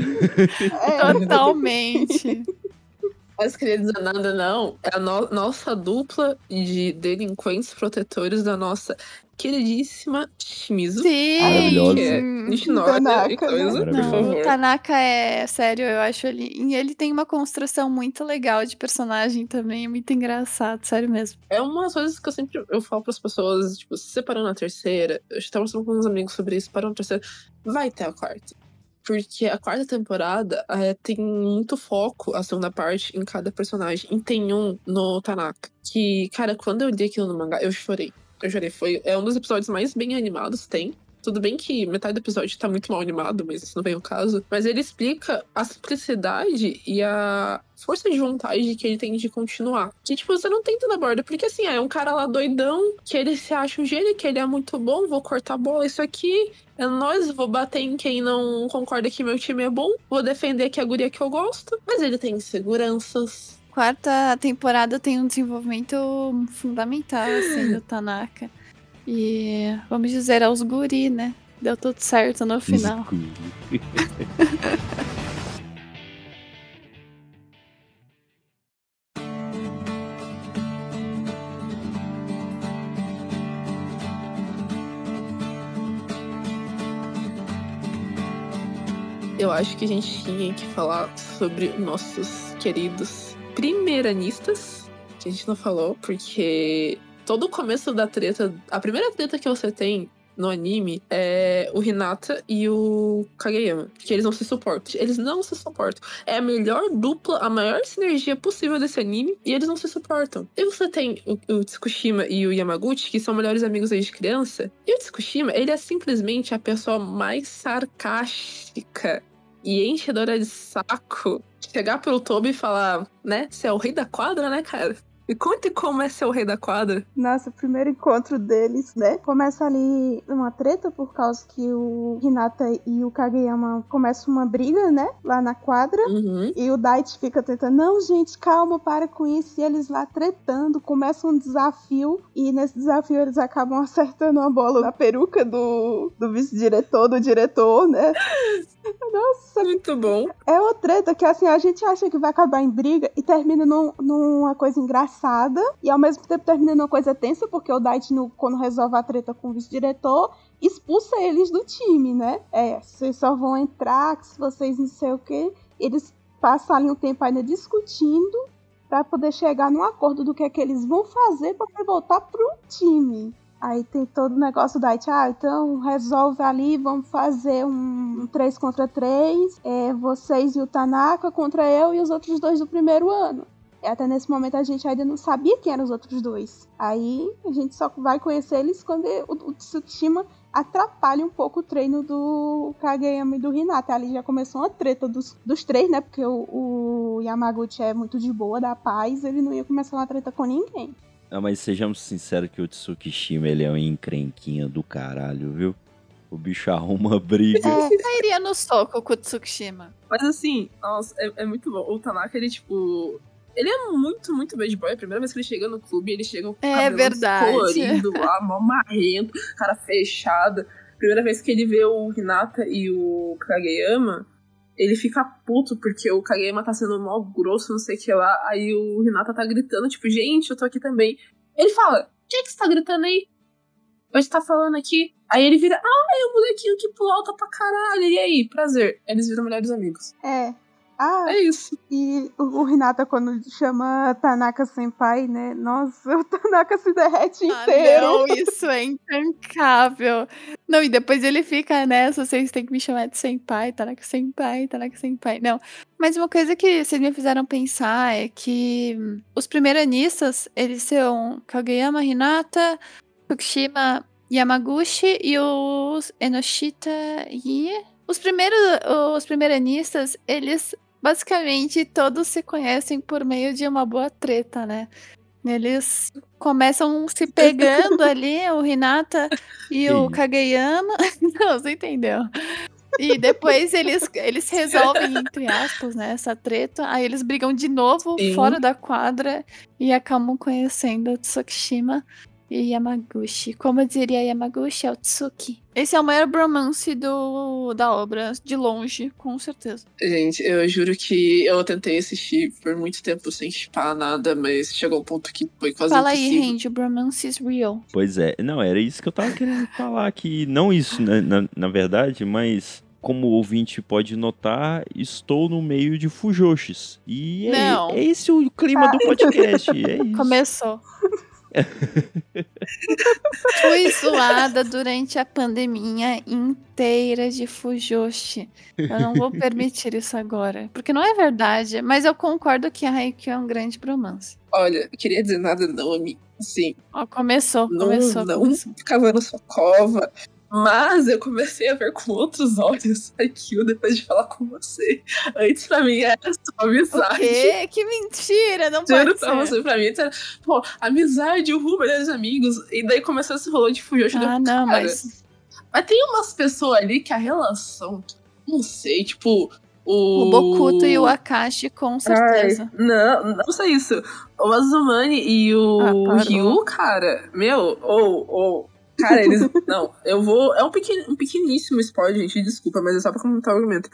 É, totalmente. Mas queria dizer nada, não. É a no- nossa dupla de delinquentes protetores da nossa queridíssima Shimizu. Sim. Maravilhosa. Que é Nishinoya Tanaka, e coisa, né? por favor. Tanaka é sério, eu acho ele. E ele tem uma construção muito legal de personagem também, é muito engraçado, sério mesmo. É umas coisas que eu sempre eu falo pras pessoas, tipo, se você parou na terceira, eu estava conversando com uns amigos sobre isso, parou na terceira, vai ter a quarta. Porque a quarta temporada é, tem muito foco, a segunda parte, em cada personagem. E tem um no Tanaka. Que, cara, quando eu li aquilo no mangá, eu chorei. Eu chorei. Foi, é um dos episódios mais bem animados, tem. Tudo bem que metade do episódio tá muito mal animado, mas isso não vem ao caso. Mas ele explica a simplicidade e a força de vontade que ele tem de continuar. Que, tipo, você não tudo na borda. Porque, assim, é um cara lá doidão, que ele se acha um gênio, que ele é muito bom, vou cortar a bola, isso aqui. É nóis, vou bater em quem não concorda que meu time é bom. Vou defender aqui a guria que eu gosto. Mas ele tem inseguranças. Quarta temporada tem um desenvolvimento fundamental, assim, do Tanaka. E vamos dizer, aos guri, né? Deu tudo certo no final. Eu acho que a gente tinha que falar sobre nossos queridos primeiranistas, que a gente não falou, porque todo o começo da treta, a primeira treta que você tem no anime é o Hinata e o Kageyama, que eles não se suportam. Eles não se suportam. É a melhor dupla, a maior sinergia possível desse anime, e eles não se suportam. E você tem o, o Tsukushima e o Yamaguchi, que são melhores amigos desde criança, e o Tsukushima, ele é simplesmente a pessoa mais sarcástica e enchedora de saco chegar pro Toby e falar, né? Você é o rei da quadra, né, cara? Me conte como é ser o rei da quadra. Nossa, o primeiro encontro deles, né? Começa ali uma treta por causa que o Hinata e o Kageyama começam uma briga, né? Lá na quadra. Uhum. E o Daichi fica tentando, não, gente, calma, para com isso. E eles lá tretando, começa um desafio. E nesse desafio eles acabam acertando uma bola na peruca do, do vice-diretor, do diretor, né? Nossa, Muito bom. é uma treta que assim, a gente acha que vai acabar em briga e termina num- numa coisa engraçada e ao mesmo tempo termina numa coisa tensa, porque o Daichi, no- quando resolve a treta com o vice-diretor, expulsa eles do time, né? É, vocês só vão entrar se vocês não sei o que. Eles passam ali um tempo ainda discutindo pra poder chegar num acordo do que é que eles vão fazer poder voltar pro time. Aí tem todo o negócio da Daichi, ah, então resolve ali, vamos fazer um um 3 contra 3, é, vocês e o Tanaka contra eu e os outros dois do primeiro ano. E até nesse momento a gente ainda não sabia quem eram os outros dois. Aí a gente só vai conhecer eles quando o, o Tsushima atrapalha um pouco o treino do Kageyama e do Hinata. Ali já começou uma treta dos, dos três, né? Porque o, o Yamaguchi é muito de boa, da paz, ele não ia começar uma treta com ninguém. Ah, mas sejamos sinceros que o Tsukishima, ele é um encrenquinha do caralho, viu? O bicho arruma briga. É, eu iria no soco com o Tsukishima. Mas assim, nossa, é, é muito bom. O Tanaka, ele, tipo, ele é muito, muito bad boy. A primeira vez que ele chega no clube, ele chega com o É cabelo colorido lá, mó marrento, cara fechado. Primeira vez que ele vê o Hinata e o Kageyama, ele fica puto porque o Kageyama tá sendo mó grosso, não sei o que lá. Aí o Hinata tá gritando, tipo, gente, eu tô aqui também. Ele fala, quem é que você tá gritando aí? Hoje tá falando aqui. Aí ele vira, ah, é o molequinho que pula alta pra caralho. E aí, prazer. Eles viram melhores amigos. É. Ah, É isso. e o, Hinata, quando chama Tanaka Senpai, né? Nossa, o Tanaka se derrete Ah, inteiro. não, isso é intancável. Não, e depois ele fica nessa, vocês têm que me chamar de senpai, Tanaka senpai, Tanaka senpai. Não, mas uma coisa que vocês me fizeram pensar é que hum, os primeiranistas, eles são Kageyama Hinata, Fukushima Yamaguchi e os Enoshita Ie. Os primeiros, os primeiranistas, eles basicamente todos se conhecem por meio de uma boa treta, né? Eles começam se pegando ali, o Hinata e o Sim. Kageyama. Não, você entendeu. E depois eles, eles resolvem, entre aspas, né, essa treta. Aí eles brigam de novo Sim. fora da quadra e acabam conhecendo o Tsukishima e Yamaguchi. Como eu diria Yamaguchi, é o Tsuki. Esse é o maior bromance do, da obra, de longe, com certeza. Gente, eu juro que eu tentei assistir por muito tempo sem chipar nada, mas chegou um ponto que foi quase Fala aí, impossível. Randy, o bromance is real. Pois é, não, era isso que eu tava querendo falar, que não isso, né, na, na verdade, mas como o ouvinte pode notar, estou no meio de fujoshis. E é, é esse o clima do podcast, é isso. Começou. Fui zoada durante a pandemia inteira de Fujoshi. Eu não vou permitir isso agora. Porque não é verdade, mas eu concordo que a Haikyuu é um grande bromance. Olha, eu queria dizer nada não, amigo. Sim, Ó, começou, não, começou, não começou. ficava na sua cova. Mas eu comecei a ver com outros olhos aquilo depois de falar com você. Antes pra mim era só O amizade. quê? Que mentira, não Juro pode pra ser. você, pra mim, era, pô, amizade, o melhores amigos. E daí começou esse rolê de Fujoshi. Ah, não, cara, mas Mas tem umas pessoas ali que a relação, não sei, tipo, o. o Bokuto e o Akashi, com certeza. Ai, não, não só isso. O Azumani e o Ah. Ryu, cara, meu, ou, ou. Cara, eles. não, eu vou. É um, pequen, um pequeníssimo spoiler, gente, desculpa, mas é só pra comentar o argumento.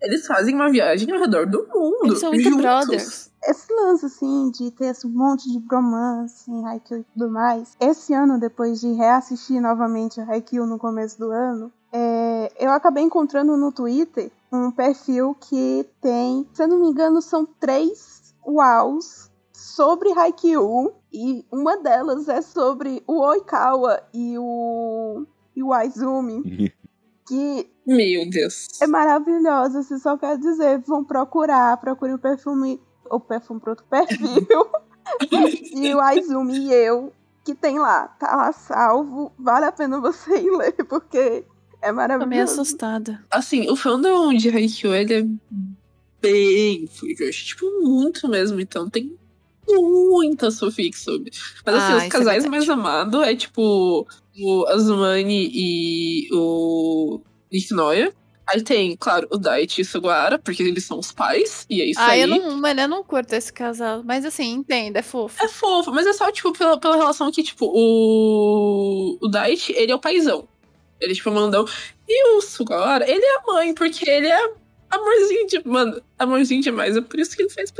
Eles fazem uma viagem ao redor do mundo. Eles são muito juntos. brothers. Esse lance, assim, de ter esse monte de bromance em Haikyuu e tudo mais. Esse ano, depois de reassistir novamente a Haikyuu no começo do ano, é, eu acabei encontrando no Twitter um perfil que tem, se eu não me engano, são três wows sobre Haikyuu. E uma delas é sobre o Oikawa e o, e o Aizumi. Que Meu Deus. é maravilhosa, assim, só quero dizer, vão procurar, procurem o perfume, o perfume pro outro perfil, e o Aizumi e eu, que tem lá, tá lá salvo, vale a pena você ir ler, porque é Tô meio maravilhoso. assustada. Assim, o fandom de Haikyuu, ele é bem Fujoshi, tipo, muito mesmo. Então tem muita fanfic sobre. Mas assim, Ah, os é casais verdade. mais amados é tipo o Azumani e o Nishinoya. Aí tem, claro, o Daichi e o Sugawara, porque eles são os pais, e é isso Ah, aí. eu não, mano, eu não curto esse casal. Mas assim, entenda, é fofo. É fofo, mas é só, tipo, pela, pela relação que, tipo, o, o Daichi, ele é o paizão. Ele é, tipo, o mandão. E o Sugawara, ele é a mãe, porque ele é amorzinho de... Mano, amorzinho demais. É por isso que ele faz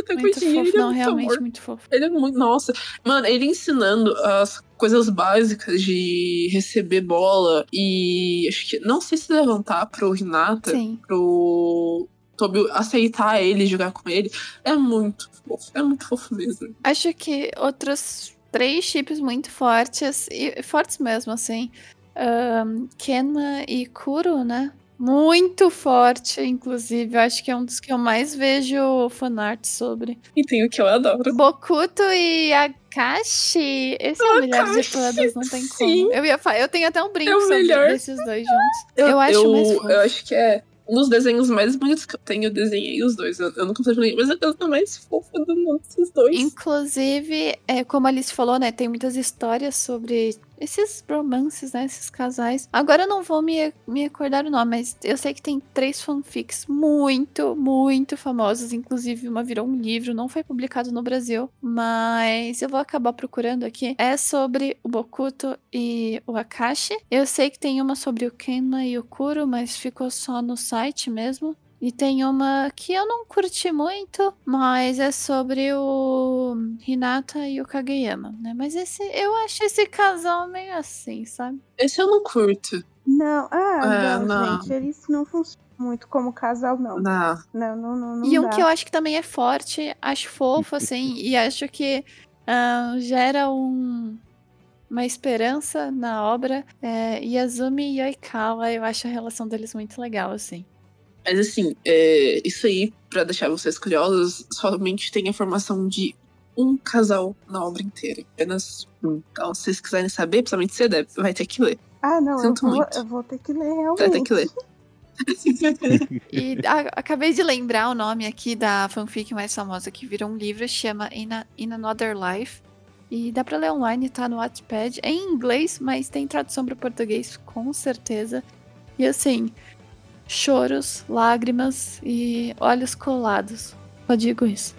fofo, Ele é não, muito realmente amor. muito fofo. Ele é muito... Nossa. Mano, ele ensinando as coisas básicas de receber bola e... Acho que... Não sei se levantar pro Sim. pro... Tobi aceitar ele, jogar com ele. É muito fofo. É muito fofo mesmo. Acho que outros três chips muito fortes, e fortes mesmo, assim. ahn, Kenma e Kuro, né? Muito forte, inclusive. Eu acho que é um dos que eu mais vejo fanart sobre. E tem o que eu adoro. Bokuto e Akashi. Esse é o melhor de todos, não tem sim. como. Eu, ia eu tenho até um brinco É sobre melhor. desses dois juntos. Eu, acho eu, mais fofo. eu acho que é um dos desenhos mais bonitos que eu tenho. Eu desenhei os dois. Eu, eu nunca falei, mas é a coisa mais fofa do mundo, esses dois. Inclusive, é, como a Alice falou, né? Tem muitas histórias sobre esses romances, né? Esses casais. Agora eu não vou me, me recordar o nome, mas eu sei que tem três fanfics muito, muito famosos. Inclusive, uma virou um livro, não foi publicado no Brasil, mas eu vou acabar procurando aqui. É sobre o Bokuto e o Akashi. Eu sei que tem uma sobre o Kenma e o Kuro, mas ficou só no site mesmo. E tem uma que eu não curti muito, mas é sobre o Hinata e o Kageyama, né? Mas esse, eu acho esse casal meio assim, sabe? Esse eu não curto. Não, ah, É, não, não. gente, eles não funcionam muito como casal, não. Não. Não, não, não, não e um dá. que eu acho que também é forte, acho fofo, assim, e acho que ah, gera um, uma esperança na obra. É Yazumi e Oikawa, eu acho a relação deles muito legal, assim. Mas assim, é, isso aí, pra deixar vocês curiosos, somente tem a formação de um casal na obra inteira. Apenas um. Então, se vocês quiserem saber, principalmente você deve, vai ter que ler. Ah, não, eu Sinto vou, muito. eu vou ter que ler Vai ter realmente. que ler. E a- acabei de lembrar o nome aqui da fanfic mais famosa que virou um livro, chama In, a- In Another Life. E dá pra ler online, tá no Wattpad. É em inglês, mas tem tradução para português, com certeza. E assim, choros, lágrimas e olhos colados. Só digo isso.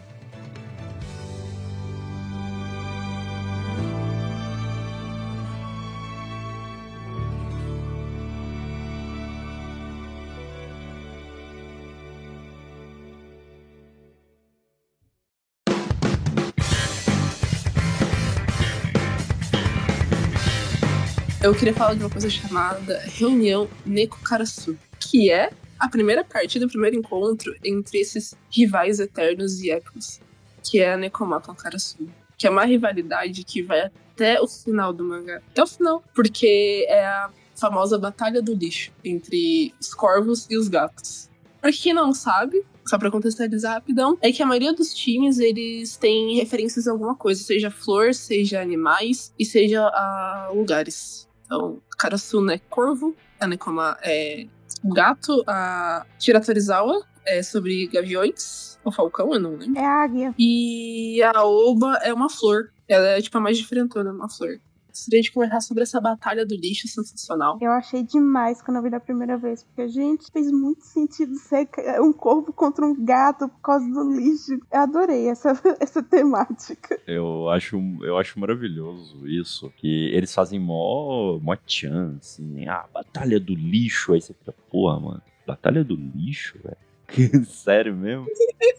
Eu queria falar de uma coisa chamada Reunião Nekokarasu, que é a primeira parte do primeiro encontro entre esses rivais eternos e épicos, que é a Nekoma com a Karasu. Que é uma rivalidade que vai até o final do mangá. Até o final. Porque é a famosa Batalha do Lixo entre os corvos e os gatos. Pra quem não sabe, só pra contextualizar rapidão, é que a maioria dos times, eles têm referências a alguma coisa, seja flor, seja animais e seja a lugares. Então, Karasuna é corvo, a Nekoma é gato, a Shiratorizawa é sobre gaviões, ou falcão, eu não lembro. É a águia. E a Oba é uma flor. Ela é tipo a mais diferentona, uma flor. Gostaria de conversar sobre essa batalha do lixo sensacional. Eu achei demais quando eu vi da primeira vez, porque, gente, fez muito sentido ser um corvo contra um gato por causa do lixo. Eu adorei essa, essa temática. Eu acho, eu acho maravilhoso isso. Que eles fazem mó, mó tchan, assim. Ah, batalha do lixo. Aí você fica, porra, mano. Batalha do lixo, velho. Sério mesmo?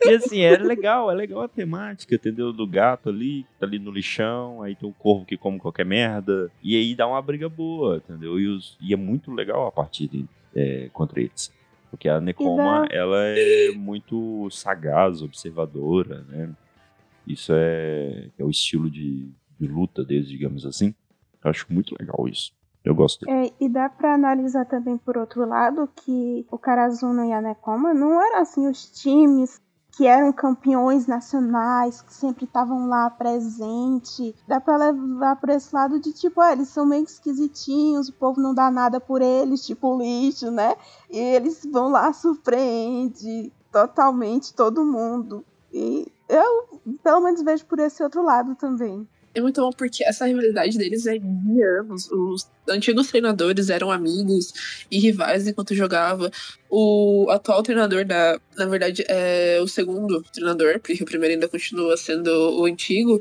E assim, é legal, é legal a temática, entendeu? Do gato ali, que tá ali no lixão, aí tem o corvo que come qualquer merda. E aí dá uma briga boa, entendeu? E, os- e é muito legal a partida é, contra eles. Porque a Nekoma, ela é muito sagaz, observadora, né? Isso é, é o estilo de, de luta deles, digamos assim. Eu acho muito legal isso. Eu gosto. É, e dá pra analisar também por outro lado que o Karazuna e a Nekoma não eram assim os times que eram campeões nacionais, que sempre estavam lá presente. Dá pra levar por esse lado de tipo, ah, eles são meio esquisitinhos, o povo não dá nada por eles, tipo lixo, né? E eles vão lá, surpreende totalmente todo mundo. E eu, pelo menos, vejo por esse outro lado também. É muito bom porque essa rivalidade deles é de anos. Os antigos treinadores eram amigos e rivais enquanto jogava. O atual treinador da. Na verdade, é o segundo treinador, porque o primeiro ainda continua sendo o antigo.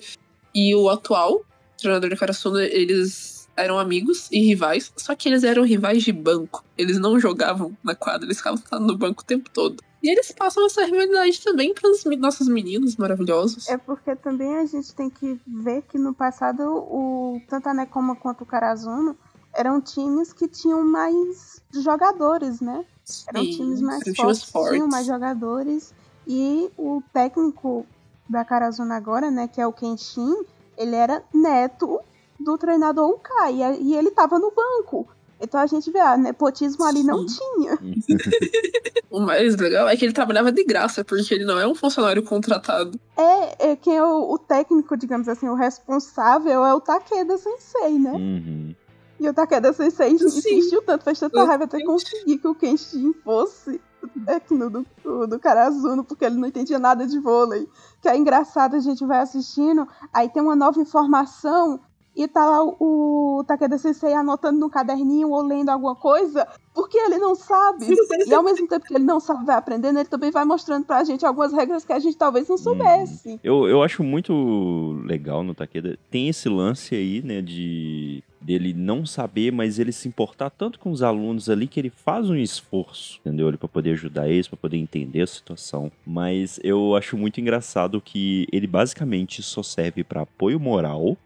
E o atual treinador do Karasuna, eles eram amigos e rivais, só que eles eram rivais de banco. Eles não jogavam na quadra, eles ficavam no banco o tempo todo. E eles passam essa rivalidade também para os nossos meninos maravilhosos. É porque também a gente tem que ver que no passado o tanto a Nekoma quanto o Karazuno eram times que tinham mais jogadores, né? Eram Sim, times mais fortes, fortes. tinham mais jogadores. E o técnico da Karazuno agora, né, que é o Kenshin, ele era neto do treinador Ukai. E, e ele tava no banco. Então a gente vê, ah, nepotismo ali não Sim. tinha. O mais legal é que ele trabalhava de graça, porque ele não é um funcionário contratado. É, é quem é o, o técnico, digamos assim, o responsável é o Takeda Sensei, né? Uhum. E o Takeda Sensei insistiu tanto, fez tanta raiva até conseguir que o Kenshin fosse técnico do, do, do Karazuno, porque ele não entendia nada de vôlei. Que é engraçado, a gente vai assistindo, aí tem uma nova informação e tá lá o, o Takeda Sensei anotando no caderninho ou lendo alguma coisa, porque ele não sabe. E ao mesmo tempo que ele não sabe, vai aprendendo, ele também vai mostrando pra gente algumas regras que a gente talvez não soubesse. Eu, eu acho muito legal no Takeda. Tem esse lance aí, né, de dele não saber, mas ele se importar tanto com os alunos ali que ele faz um esforço, entendeu? Ele para poder ajudar eles, para poder entender a situação. Mas eu acho muito engraçado que ele basicamente só serve para apoio moral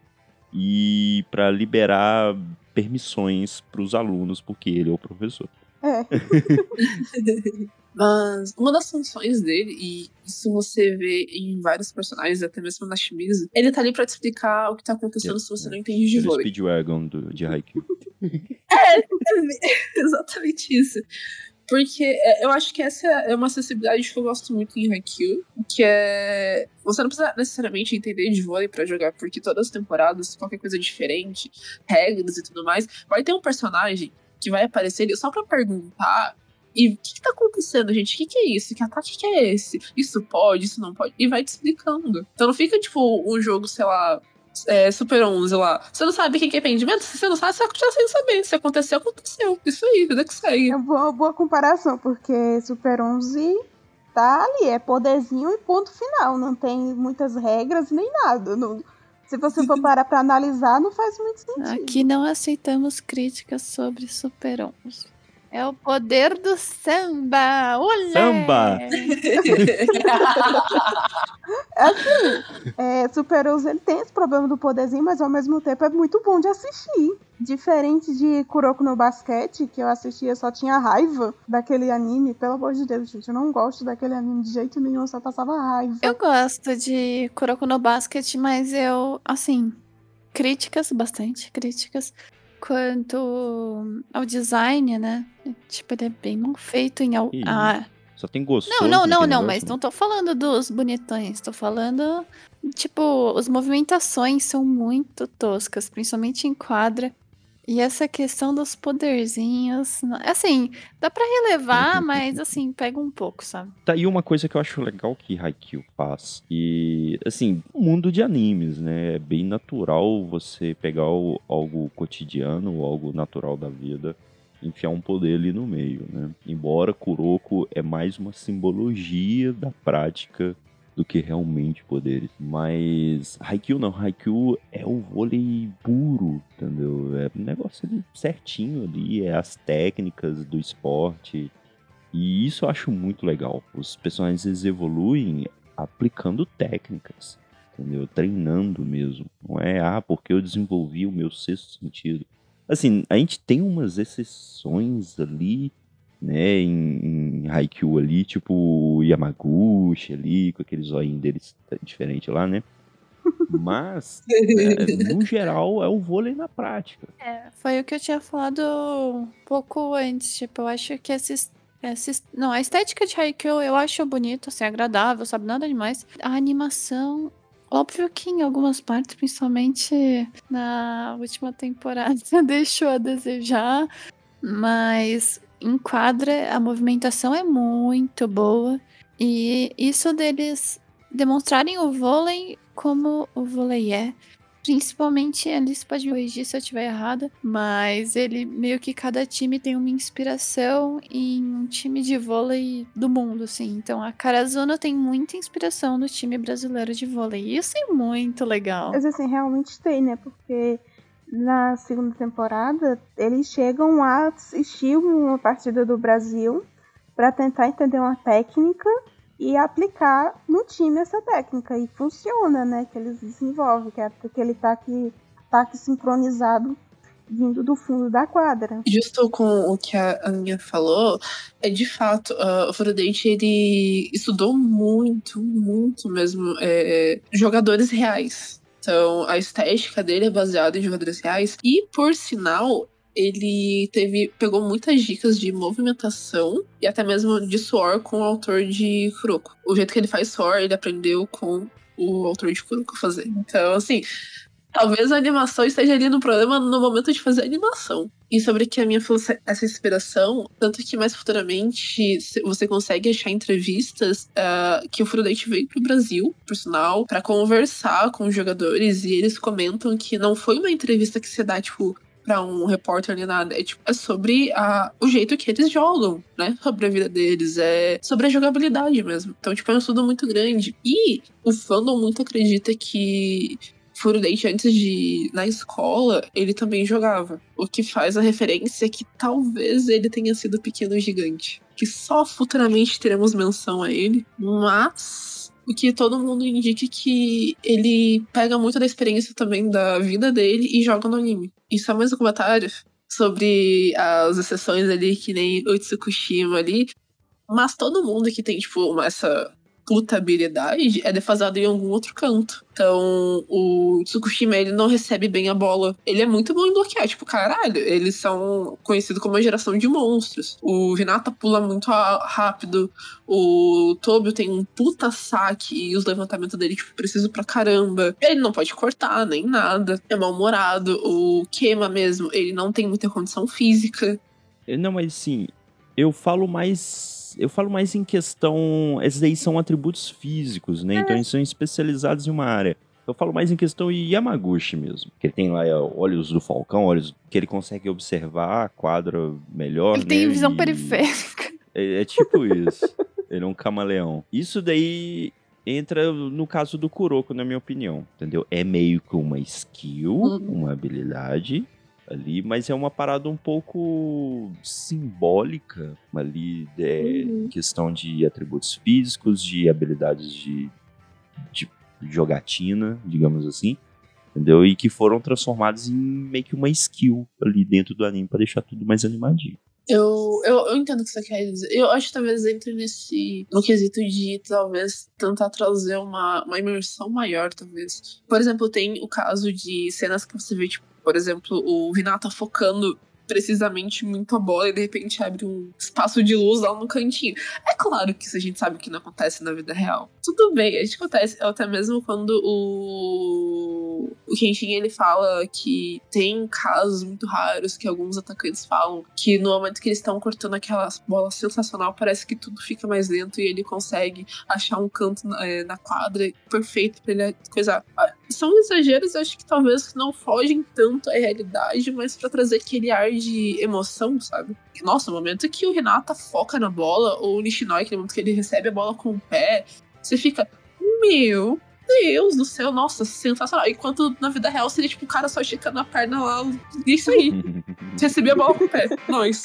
e para liberar permissões para os alunos, porque ele é o professor. É. Mas uma das funções dele, e isso você vê em vários personagens, até mesmo na Shimizu, ele tá ali pra te explicar o que tá acontecendo se você não entende de Ele é o vôlei. Speedwagon do, de Haikyuu. Exatamente isso. Porque é, eu acho que essa é uma acessibilidade que eu gosto muito em Haikyuu, que é... Você não precisa necessariamente entender de vôlei pra jogar, porque todas as temporadas, qualquer coisa diferente, regras e tudo mais, vai ter um personagem que vai aparecer só pra perguntar e o que, que tá acontecendo, gente? O que, que é isso? Que ataque que é esse? Isso pode, isso não pode? E vai te explicando. Então não fica, tipo, um jogo, sei lá, é, Super 11 lá. Você não sabe o que é pendimento? Se você não sabe, você vai continuar sem saber. Se aconteceu, aconteceu. Isso aí, vida que segue. É uma boa, boa comparação, porque Super 11 tá ali, é poderzinho e ponto final. Não tem muitas regras nem nada. Não- se você for parar pra analisar, não faz muito sentido. Aqui não aceitamos críticas sobre Super 11. É o poder do samba! Olé! Samba! É, Super 11 ele tem esse problema do poderzinho, mas ao mesmo tempo é muito bom de assistir. Diferente de Kuroko no Basquete, que eu assistia só tinha raiva daquele anime. Pelo amor de Deus, gente, eu não gosto daquele anime de jeito nenhum, eu só passava raiva. Eu gosto de Kuroko no Basket, mas eu, assim, críticas, bastante críticas, quanto ao design, né? Tipo, ele é bem mal feito em... Ih, Ah, Só tem gostoso. não, não, não, não, mas não tô falando dos bonitões, tô falando, tipo, as movimentações são muito toscas, principalmente em quadra. E essa questão dos poderzinhos, assim, dá pra relevar, mas assim, pega um pouco, sabe? Tá, e uma coisa que eu acho legal que Haikyuu faz, e assim, mundo de animes, né? É bem natural você pegar algo cotidiano, algo natural da vida, enfiar um poder ali no meio, né? Embora Kuroko é mais uma simbologia da prática do que realmente poderes. Mas Haikyuu não, Haikyuu é o vôlei puro, entendeu? É um negócio certinho ali, é as técnicas do esporte. E isso eu acho muito legal. Os personagens evoluem aplicando técnicas, entendeu? Treinando mesmo. Não é, ah, porque eu desenvolvi o meu sexto sentido. Assim, a gente tem umas exceções ali, né, em, em Haikyuu ali, tipo o Yamaguchi ali, com aquele zoinho deles diferente lá, né? Mas, é, no geral, é o vôlei na prática. É, foi o que eu tinha falado um pouco antes. Tipo, eu acho que esses. esses não, a estética de Haikyuu eu acho bonito, assim, agradável, sabe? Nada demais. A animação. Óbvio que em algumas partes, principalmente na última temporada, deixou a desejar. Mas em quadra, a movimentação é muito boa. E isso deles demonstrarem o vôlei como o vôlei é. Principalmente, eles podem me corrigir se eu estiver errada, mas ele meio que cada time tem uma inspiração em um time de vôlei do mundo, assim. Então a Karazuno tem muita inspiração no time brasileiro de vôlei. Isso é muito legal. Mas assim, realmente tem, né? Porque na segunda temporada eles chegam a assistir uma partida do Brasil para tentar entender uma técnica e aplicar no time essa técnica. E funciona, né? Que eles desenvolvem, que é aquele taque, taque sincronizado vindo do fundo da quadra. Justo com o que a Aninha falou, é de fato, uh, o Frodente, ele estudou muito, muito mesmo é, jogadores reais. Então, a estética dele é baseada em jogadores reais. E, por sinal, ele teve pegou muitas dicas de movimentação e até mesmo de suor com o autor de Kuroko. O jeito que ele faz suor, ele aprendeu com o autor de Kuroko fazer. Então, assim, talvez a animação esteja ali no problema no momento de fazer a animação. E sobre que a minha essa inspiração, tanto que mais futuramente você consegue achar entrevistas uh, que o Furudate veio pro Brasil, por sinal, para conversar com os jogadores e eles comentam que não foi uma entrevista que se dá, tipo, para um repórter nem nada. É, tipo, é sobre a, o jeito que eles jogam, né? Sobre a vida deles. É sobre a jogabilidade mesmo. Então, tipo, é um estudo muito grande. E o fandom muito acredita que Furudate, antes de na escola, ele também jogava. O que faz a referência que talvez ele tenha sido pequeno gigante. Que só futuramente teremos menção a ele. Mas o que todo mundo indica que ele pega muito da experiência também da vida dele e joga no anime. E só mais um comentário sobre as exceções ali, que nem o Tsukushima ali. Mas todo mundo que tem, tipo, essa lutabilidade é defasado em algum outro canto. Então, o Tsukushima, ele não recebe bem a bola. Ele é muito bom em bloquear, tipo, caralho, eles são conhecidos como uma geração de monstros. O Hinata pula muito rápido, o Tobio tem um puta saque e os levantamentos dele, tipo, preciso pra caramba. Ele não pode cortar, nem nada. É mal-humorado. O Kema mesmo, ele não tem muita condição física. Não, mas sim, eu falo mais eu falo mais em questão. Esses aí são atributos físicos, né? Então eles são especializados em uma área. Eu falo mais em questão Yamaguchi mesmo. Que ele tem lá olhos do falcão, olhos que ele consegue observar a quadra melhor. Ele né? tem visão e... periférica. É, é tipo isso. ele é um camaleão. Isso daí entra no caso do Kuroko, na minha opinião. Entendeu? É meio que uma skill, uhum. uma habilidade ali, mas é uma parada um pouco simbólica ali, é, uhum. questão de atributos físicos, de habilidades de, de jogatina, digamos assim, entendeu? E que foram transformados em meio que uma skill ali dentro do anime para deixar tudo mais animadinho. Eu, eu, eu entendo o que você quer dizer. Eu acho que talvez entre nesse. no quesito de talvez tentar trazer uma, uma imersão maior, talvez. Por exemplo, tem o caso de cenas que você vê, tipo, por exemplo, o Vinata focando precisamente muito a bola e de repente abre um espaço de luz lá no cantinho. É claro que isso a gente sabe que não acontece na vida real. Tudo bem, a gente acontece até mesmo quando o o Kenshin ele fala que tem casos muito raros que alguns atacantes falam que no momento que eles estão cortando aquela bola sensacional parece que tudo fica mais lento e ele consegue achar um canto na, é, na quadra perfeito para ele coisar. Ah, são exageros, acho que talvez não fogem tanto à realidade, mas para trazer aquele ar de emoção, sabe? Nossa, o momento que o Renata foca na bola, ou o Nishinoi, aquele momento que ele recebe a bola com o pé, você fica, meu Deus do céu, nossa, sensacional. Enquanto na vida real seria tipo o cara só esticando a perna lá, isso aí. Recebia a bola com o pé. Nós.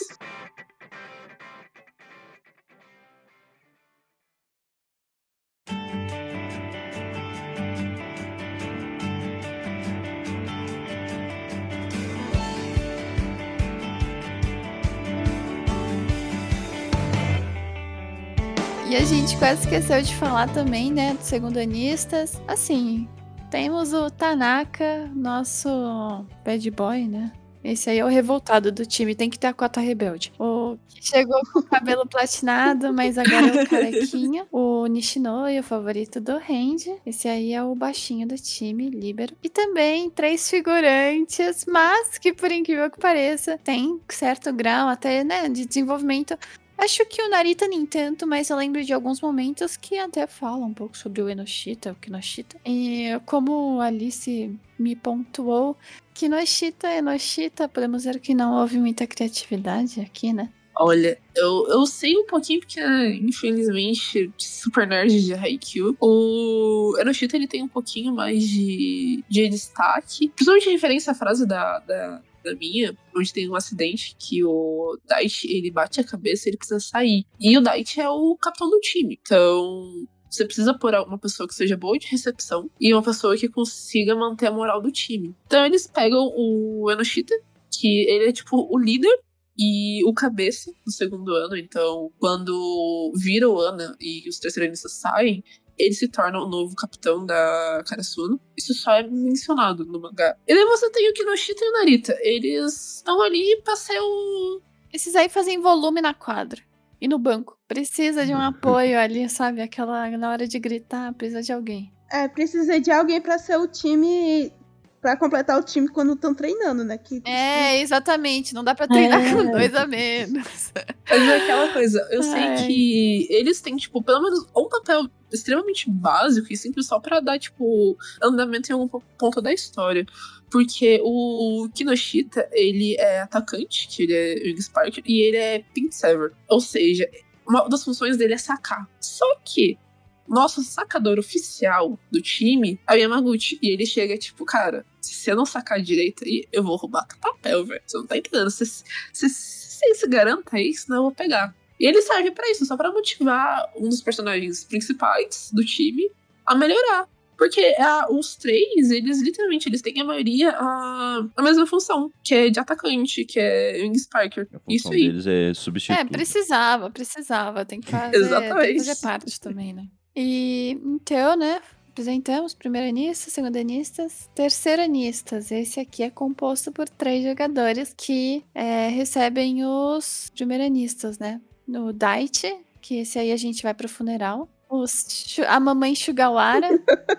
E a gente quase esqueceu de falar também, né, dos segundanistas. Assim, temos o Tanaka, nosso bad boy, né? Esse aí é o revoltado do time, tem que ter a cota rebelde. O que chegou com o cabelo platinado, mas agora é o carequinha. O Nishinoi, o favorito do Randy. Esse aí é o baixinho do time, líbero. E também três figurantes, mas que por incrível que pareça, tem certo grau até, né, de desenvolvimento Acho que o Narita nem tanto, mas eu lembro de alguns momentos que até fala um pouco sobre o Enoshita, o Kinoshita. E como Alice me pontuou, Kinoshita, Enoshita, podemos ver que não houve muita criatividade aqui, né? Olha, eu, eu sei um pouquinho porque, infelizmente, super nerd de Haikyuu. O Enoshita, ele tem um pouquinho mais de, de destaque. Principalmente referência à frase da, da da minha, onde tem um acidente que o Daichi, ele bate a cabeça e ele precisa sair. E o Daichi é o capitão do time. Então, você precisa pôr uma pessoa que seja boa de recepção e uma pessoa que consiga manter a moral do time. Então eles pegam o Enoshita, que ele é tipo o líder e o cabeça do segundo ano. Então, quando vira o Ana e os terceiranistas saem, ele se torna o novo capitão da Karasuno. Isso só é mencionado no mangá. E daí você tem o Kinoshita e o Narita. Eles estão ali pra ser o. Esses aí fazem volume na quadra. E no banco. Precisa de um apoio ali, sabe? Aquela na hora de gritar, precisa de alguém. É, precisa de alguém pra ser o time. Pra completar o time quando estão treinando, né? Que, É, exatamente. Não dá pra treinar É. com dois a menos. Mas é aquela coisa, eu Ai. sei que eles têm, tipo, pelo menos um papel extremamente básico e simples só pra dar, tipo, andamento em algum po- ponto da história. Porque o Kinoshita, ele é atacante, que ele é Wing Sparker, e ele é Pin Sever. Ou seja, uma das funções dele é sacar. Só que nosso sacador oficial do time é o Yamaguchi. E ele chega, tipo, cara, se você não sacar direito aí, eu vou roubar teu papel, velho. Você não tá entendendo. Se você se garanta aí, senão eu vou pegar. E ele serve pra isso, só pra motivar um dos personagens principais do time a melhorar. Porque ah, os três, eles literalmente, eles têm a maioria a, a mesma função, que é de atacante, que é Wing Sparker. A Isso aí. deles é substituir. É, precisava, precisava. Tem que fazer, tem Exatamente. que fazer parte também, né? E então, né? Apresentamos primeiranistas, segundanistas, terceiranistas. Esse aqui é composto por três jogadores que é, recebem os primeiranistas, né? No Daichi, que esse aí a gente vai pro funeral. Os, a mamãe Shugawara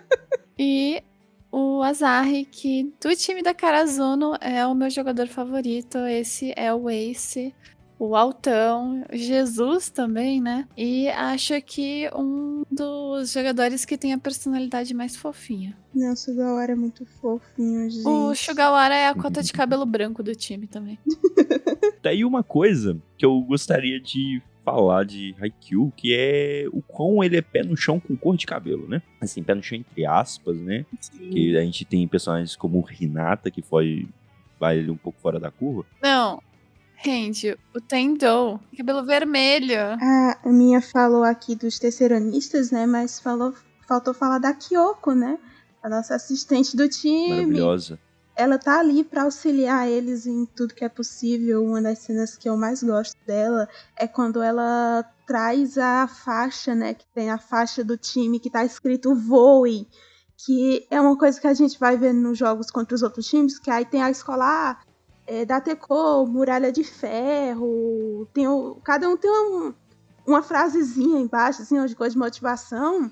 e o Azahi, que do time da Karazuno é o meu jogador favorito. Esse é o Ace o Altão, Jesus também, né? E acho que um dos jogadores que tem a personalidade mais fofinha. Não, o Sugawara é muito fofinho, gente. O Sugawara é a cota de cabelo branco do time também. Daí uma coisa que eu gostaria de falar de Haikyuu, que é o quão ele é pé no chão com cor de cabelo, né? Assim, pé no chão entre aspas, né? Que a gente tem personagens como o Hinata, que foi vai ali um pouco fora da curva. Não, Randy, o Tendou, cabelo vermelho. A minha falou aqui dos terceiranistas, né? Mas falou, faltou falar da Kyoko, né? A nossa assistente do time. Maravilhosa. Ela tá ali pra auxiliar eles em tudo que é possível. Uma das cenas que eu mais gosto dela é quando ela traz a faixa, né? Que tem a faixa do time que tá escrito voe. Que é uma coisa que a gente vai ver nos jogos contra os outros times, que aí tem a escola ah, é, da Teco, Muralha de Ferro, tem o, cada um tem um- uma frasezinha embaixo, assim, de coisa de motivação.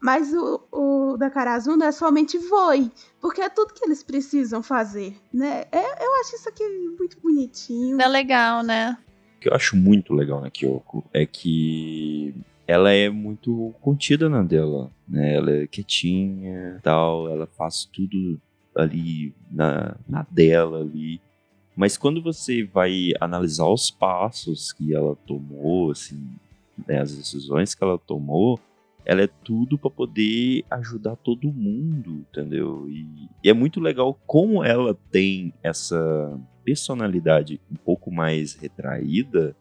Mas o, o da Karazuna é somente voe, porque é tudo que eles precisam fazer, né? É- eu acho isso aqui muito bonitinho. É legal, né? O que eu acho muito legal na Kyoko é que ela é muito contida na dela, né? Ela é quietinha, tal, ela faz tudo ali na, na dela ali. Mas quando você vai analisar os passos que ela tomou, assim, né, as decisões que ela tomou, ela é tudo pra poder ajudar todo mundo, entendeu? E, e é muito legal como ela tem essa personalidade um pouco mais retraída,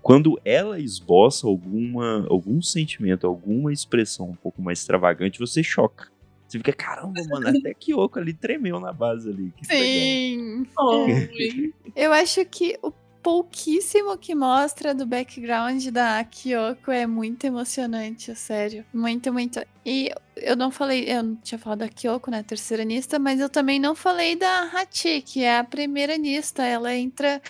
quando ela esboça alguma, algum sentimento, alguma expressão um pouco mais extravagante, você choca. Você fica, caramba, mano, até Kyoko ali tremeu na base ali. Que. Sim. Oi. Eu acho que o pouquíssimo que mostra do background da Kyoko é muito emocionante, sério. Muito, muito. E eu não falei, eu não tinha falado da Kyoko, né, terceira nista, mas eu também não falei da Hachi, que é a primeira nista. Ela entra.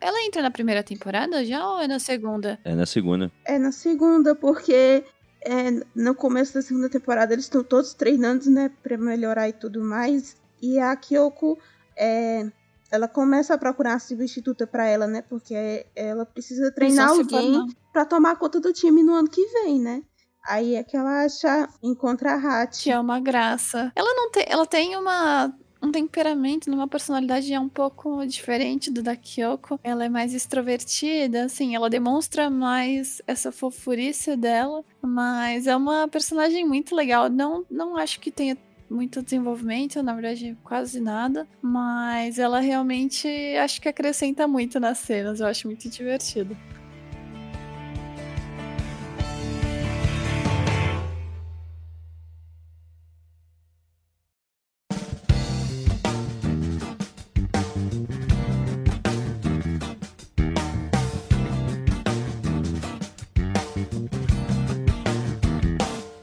Ela entra na primeira temporada já ou é na segunda? É na segunda. É na segunda, porque é, no começo da segunda temporada eles estão todos treinando, né, pra melhorar e tudo mais. E a Kyoko, é, ela começa a procurar uma substituta pra ela, né, porque ela precisa treinar Precisa alguém pra tomar conta do time no ano que vem, né. Aí é que ela acha, encontra a Hachi. Que é uma graça. Ela não tem. Ela tem uma. Um temperamento, uma personalidade é um pouco diferente do da Kyoko. Ela é mais extrovertida, assim, ela demonstra mais essa fofurice dela, mas é uma personagem muito legal. Não, não acho que tenha muito desenvolvimento, na verdade, quase nada, mas ela realmente acho que acrescenta muito nas cenas, eu acho muito divertido.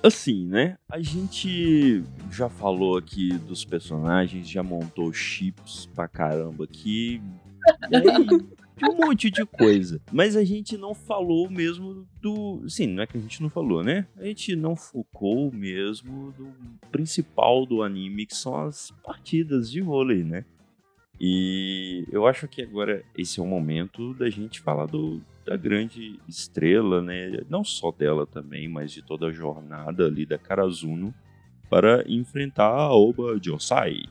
Assim, né? A gente já falou aqui dos personagens, já montou chips pra caramba aqui. um monte de coisa. Mas a gente não falou mesmo do. Sim, não é que a gente não falou, né? A gente não focou mesmo do principal do anime, que são as partidas de vôlei, né? E eu acho que agora esse é o momento da gente falar do, da grande estrela, né? Não só dela também, mas de toda a jornada ali da Karazuno para enfrentar a Oba Josai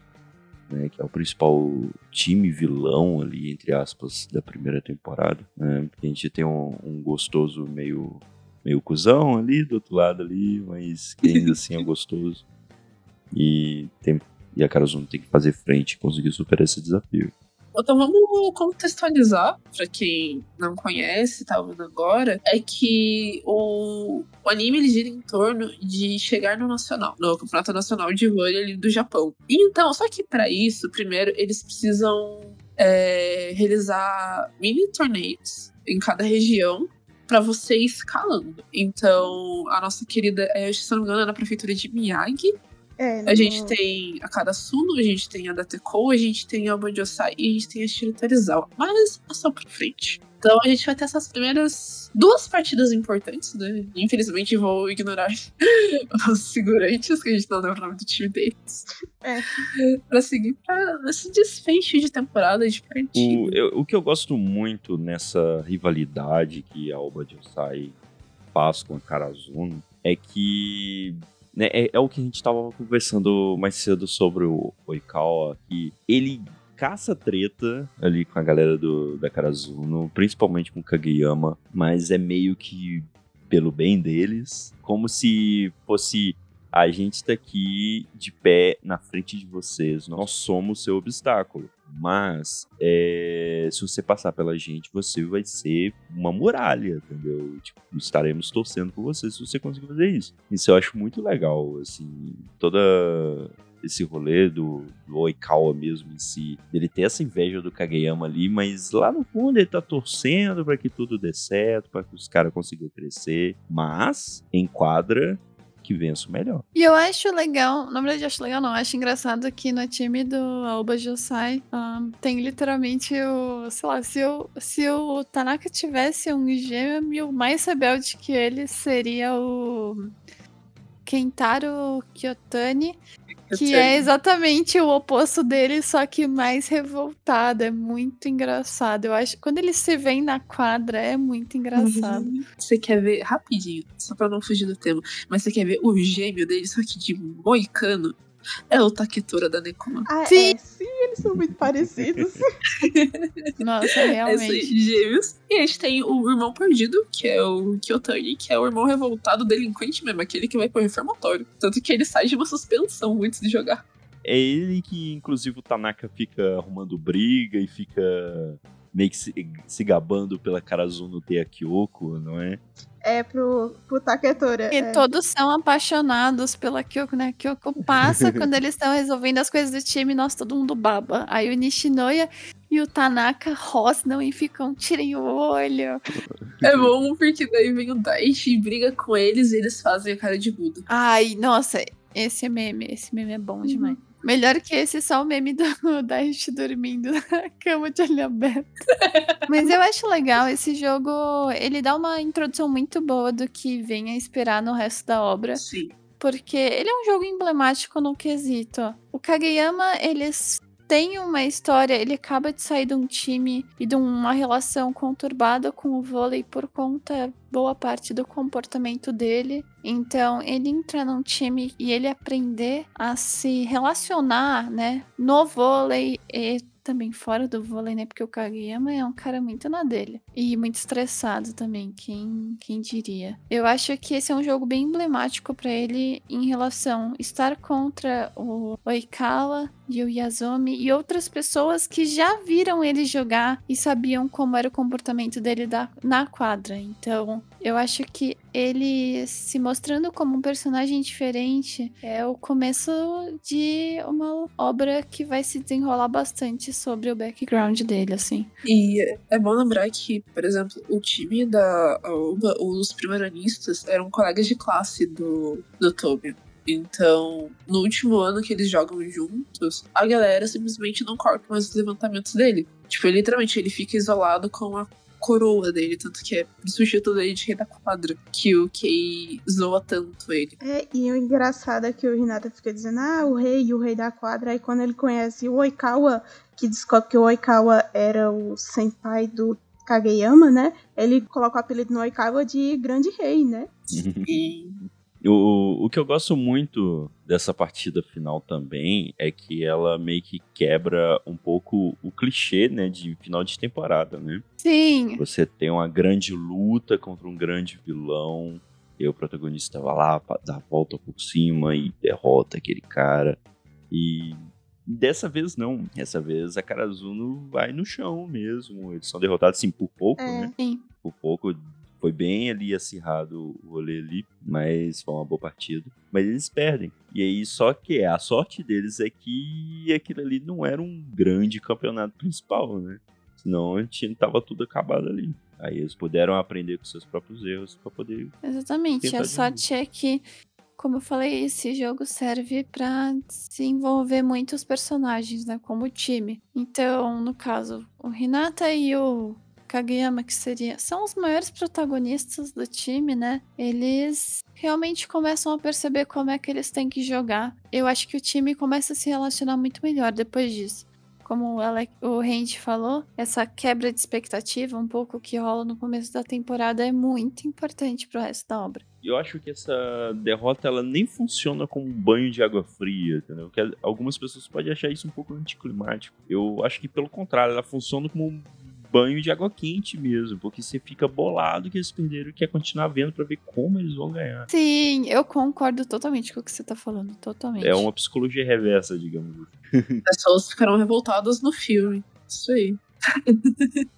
né, que é o principal time vilão ali, entre aspas, da primeira temporada. Né, a gente tem um, um, gostoso meio, meio cuzão ali, do outro lado ali, mas que ainda assim é gostoso. E, tem, e a Karazuno tem que fazer frente e conseguir superar esse desafio. Então vamos contextualizar para quem não conhece, tá ouvindo agora, é que o, o anime ele gira em torno de chegar no nacional, no campeonato nacional de vôlei do Japão. Então, só que para isso, primeiro eles precisam é, realizar mini torneios em cada região para você ir escalando. Então, a nossa querida, é, se não me engano, é na prefeitura de Miyagi, é, A gente tem a Karasuno, a gente tem a Dateko, a gente tem a Banjosai e a gente tem a Shiritorizawa. Mas é só pra frente. Então a gente vai ter essas primeiras duas partidas importantes, né? Infelizmente vou ignorar os segurantes, que a gente não lembra o nome do time deles. É. pra seguir pra esse desfecho de temporada de partida. O, eu, o que eu gosto muito nessa rivalidade que a Oba Josai faz com a Karazuno é que né, é, é, o que a gente estava conversando mais cedo sobre o Oikawa, que ele caça treta ali com a galera do, da Karazuno, principalmente com o Kageyama, mas é meio que pelo bem deles, como se fosse a gente está aqui de pé na frente de vocês, nós somos seu obstáculo. Mas é, se você passar pela gente, você vai ser uma muralha, entendeu? Tipo, estaremos torcendo por você se você conseguir fazer isso. Isso eu acho muito legal, assim, toda esse rolê do, do Oikawa mesmo em si, ele ter essa inveja do Kageyama ali, mas lá no fundo ele tá torcendo para que tudo dê certo, para que os caras consigam crescer, mas enquadra que vença o melhor. E eu acho legal, na verdade acho legal não, acho engraçado que no time do Aoba Josai um, tem literalmente o, sei lá, se o, se o Tanaka tivesse um gêmeo mais rebelde que ele seria o Kentaro Kyotani, que é exatamente o oposto dele, só que mais revoltado. É muito engraçado. Eu acho quando eles se veem na quadra é muito engraçado. Uhum. Você quer ver rapidinho, só pra não fugir do tema, mas você quer ver o gêmeo dele, só que de moicano? É o Taketora da Nekoma. Ah, é. sim. É, sim, eles são muito parecidos. Nossa, realmente. É, gêmeos. E a gente tem o irmão perdido, que é o Kyotani, que é o irmão revoltado, delinquente mesmo, aquele que vai pro reformatório. Tanto que ele sai de uma suspensão antes de jogar. É ele que, inclusive, o Tanaka fica arrumando briga e fica meio que se, se gabando pela Karazuno ter a Kyoko, não é? É pro, pro Taketora. E é. todos são apaixonados pela Kyoko, né? Kyoko passa quando eles estão resolvendo as coisas do time, nós todo mundo baba. Aí o Nishinoya e o Tanaka rosnam e ficam, tirem o olho. É bom porque daí vem o Daichi e briga com eles e eles fazem a cara de Buda. Ai, nossa, esse meme, esse meme é bom demais. Uhum. Melhor que esse, só o meme do Dash dormindo na cama de olho aberto. Mas eu acho legal, esse jogo, ele dá uma introdução muito boa do que vem a esperar no resto da obra. Sim. Porque ele é um jogo emblemático no quesito. O Kageyama, eles tem uma história, ele acaba de sair de um time e de uma relação conturbada com o vôlei por conta boa parte do comportamento dele. Então, ele entra num time e ele aprender a se relacionar, né, no vôlei e também fora do vôlei, né? Porque o Kageyama é um cara muito na dele. E muito estressado também, quem, quem diria. Eu acho que esse é um jogo bem emblemático para ele em relação a estar contra o Oikawa e o Yazumi e outras pessoas que já viram ele jogar e sabiam como era o comportamento dele da, na quadra. Então, eu acho que ele se mostrando como um personagem diferente é o começo de uma obra que vai se desenrolar bastante sobre o background dele, assim. E é bom lembrar que, por exemplo, o time da Aoba, os primeironistas, eram colegas de classe do, do Toby. Então, no último ano que eles jogam juntos, a galera simplesmente não corta mais os levantamentos dele. Tipo, literalmente, ele fica isolado com a coroa dele, tanto que é o substituto dele de rei da quadra, que o Kei zoa tanto ele. É, e o engraçado é que o Renata fica dizendo, ah, o rei e o rei da quadra, aí quando ele conhece o Oikawa, que descobre que o Oikawa era o senpai do Kageyama, né? Ele coloca o apelido no Oikawa de grande rei, né? E O, o que eu gosto muito dessa partida final também é que ela meio que quebra um pouco o clichê, né, de final de temporada, né? Sim. Você tem uma grande luta contra um grande vilão, e o protagonista vai lá, dar a volta por cima e derrota aquele cara. E dessa vez não. Dessa vez a Karazuno vai no chão mesmo. Eles são derrotados, assim, por pouco, É. né? Sim. Por pouco. Foi bem ali acirrado o rolê ali, mas foi uma boa partida. Mas eles perdem. E aí, só que a sorte deles é que aquilo ali não era um grande campeonato principal, né? Senão o time tava tudo acabado ali. Aí eles puderam aprender com seus próprios erros pra poder Exatamente. A sorte é que, como eu falei, esse jogo serve pra desenvolver muitos personagens, né? Como time. Então, no caso, o Hinata e o Kageyama, que seria, são os maiores protagonistas do time, né? Eles realmente começam a perceber como é que eles têm que jogar. Eu acho que o time começa a se relacionar muito melhor depois disso. Como o Randy falou, essa quebra de expectativa, um pouco que rola no começo da temporada, é muito importante pro resto da obra. eu acho que essa derrota ela nem funciona como um banho de água fria, entendeu? Que algumas pessoas podem achar isso um pouco anticlimático. Eu acho que pelo contrário, ela funciona como um banho de água quente mesmo, porque você fica bolado que eles perderam e quer continuar vendo pra ver como eles vão ganhar. Sim, eu concordo totalmente com o que você tá falando, totalmente. É uma psicologia reversa, digamos. assim. pessoas ficaram revoltadas no filme. Isso aí.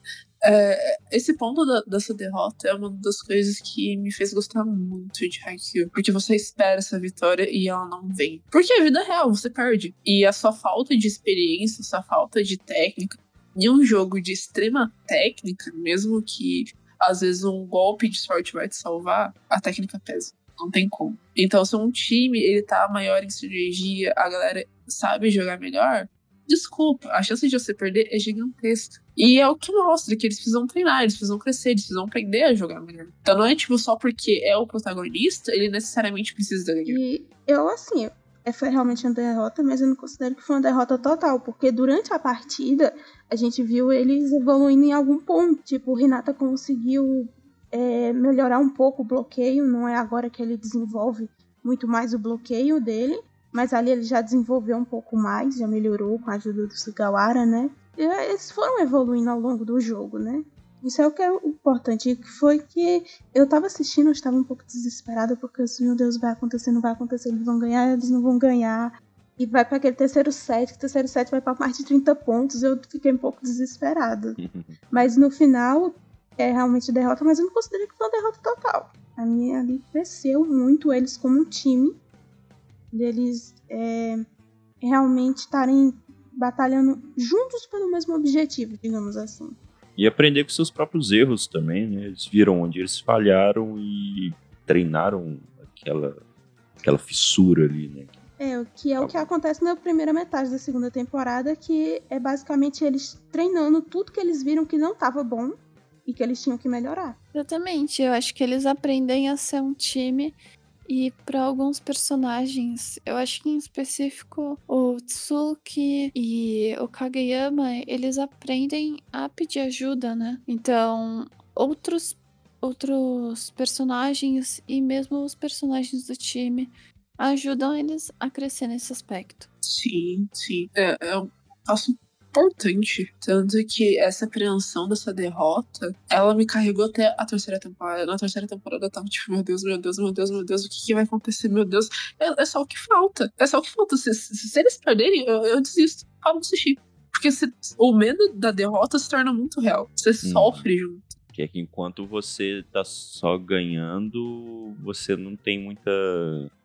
É, esse ponto da- dessa derrota é uma das coisas que me fez gostar muito de Haikyuu. Porque você espera essa vitória e ela não vem. Porque é vida real, você perde. E a sua falta de experiência, a sua falta de técnica, em um jogo de extrema técnica, mesmo que às vezes um golpe de sorte vai te salvar, a técnica pesa. Não tem como. Então, se um time ele tá maior em sinergia, a galera sabe jogar melhor, desculpa, a chance de você perder é gigantesca. E é o que mostra que eles precisam treinar, eles precisam crescer, eles precisam aprender a jogar melhor. Então não é tipo só porque é o protagonista, ele necessariamente precisa ganhar. E eu, assim, foi realmente uma derrota, mas eu não considero que foi uma derrota total, porque durante a partida a gente viu eles evoluindo em algum ponto. Tipo, o Renata conseguiu é, melhorar um pouco o bloqueio, não é agora que ele desenvolve muito mais o bloqueio dele, mas ali ele já desenvolveu um pouco mais, já melhorou com a ajuda do Sugawara, né? E eles foram evoluindo ao longo do jogo, né? Isso é o que é importante. Que foi que eu tava assistindo, eu estava um pouco desesperada, porque disse, meu Deus, vai acontecer, não vai acontecer, eles vão ganhar, eles não vão ganhar. E vai para aquele terceiro set, que o terceiro set vai para mais de 30 pontos, eu fiquei um pouco desesperada. Mas no final, é realmente derrota, mas eu não considero que foi uma derrota total. A minha ali cresceu muito eles como um time, deles é, realmente estarem batalhando juntos pelo mesmo objetivo, digamos assim. E aprender com seus próprios erros também, né? Eles viram onde eles falharam e treinaram aquela, aquela fissura ali, né? É, o que é o que acontece na primeira metade da segunda temporada, que é basicamente eles treinando tudo que eles viram que não estava bom e que eles tinham que melhorar. Exatamente, eu acho que eles aprendem a ser um time e para alguns personagens, eu acho que em específico o Tsuki e o Kageyama, eles aprendem a pedir ajuda, né? Então, outros outros personagens e mesmo os personagens do time ajudam eles a crescer nesse aspecto. Sim, sim. É, é um passo importante. Tanto que essa apreensão dessa derrota, ela me carregou até a terceira temporada. Na terceira temporada eu tava tipo, meu Deus, meu Deus, meu Deus, meu Deus, o que, que vai acontecer? Meu Deus. É, é só o que falta. É só o que falta. Se, se, se eles perderem, eu, eu desisto. Paro de assistir. Porque se- o medo da derrota se torna muito real. Você sofre junto. Que é que enquanto você tá só ganhando, você não tem muita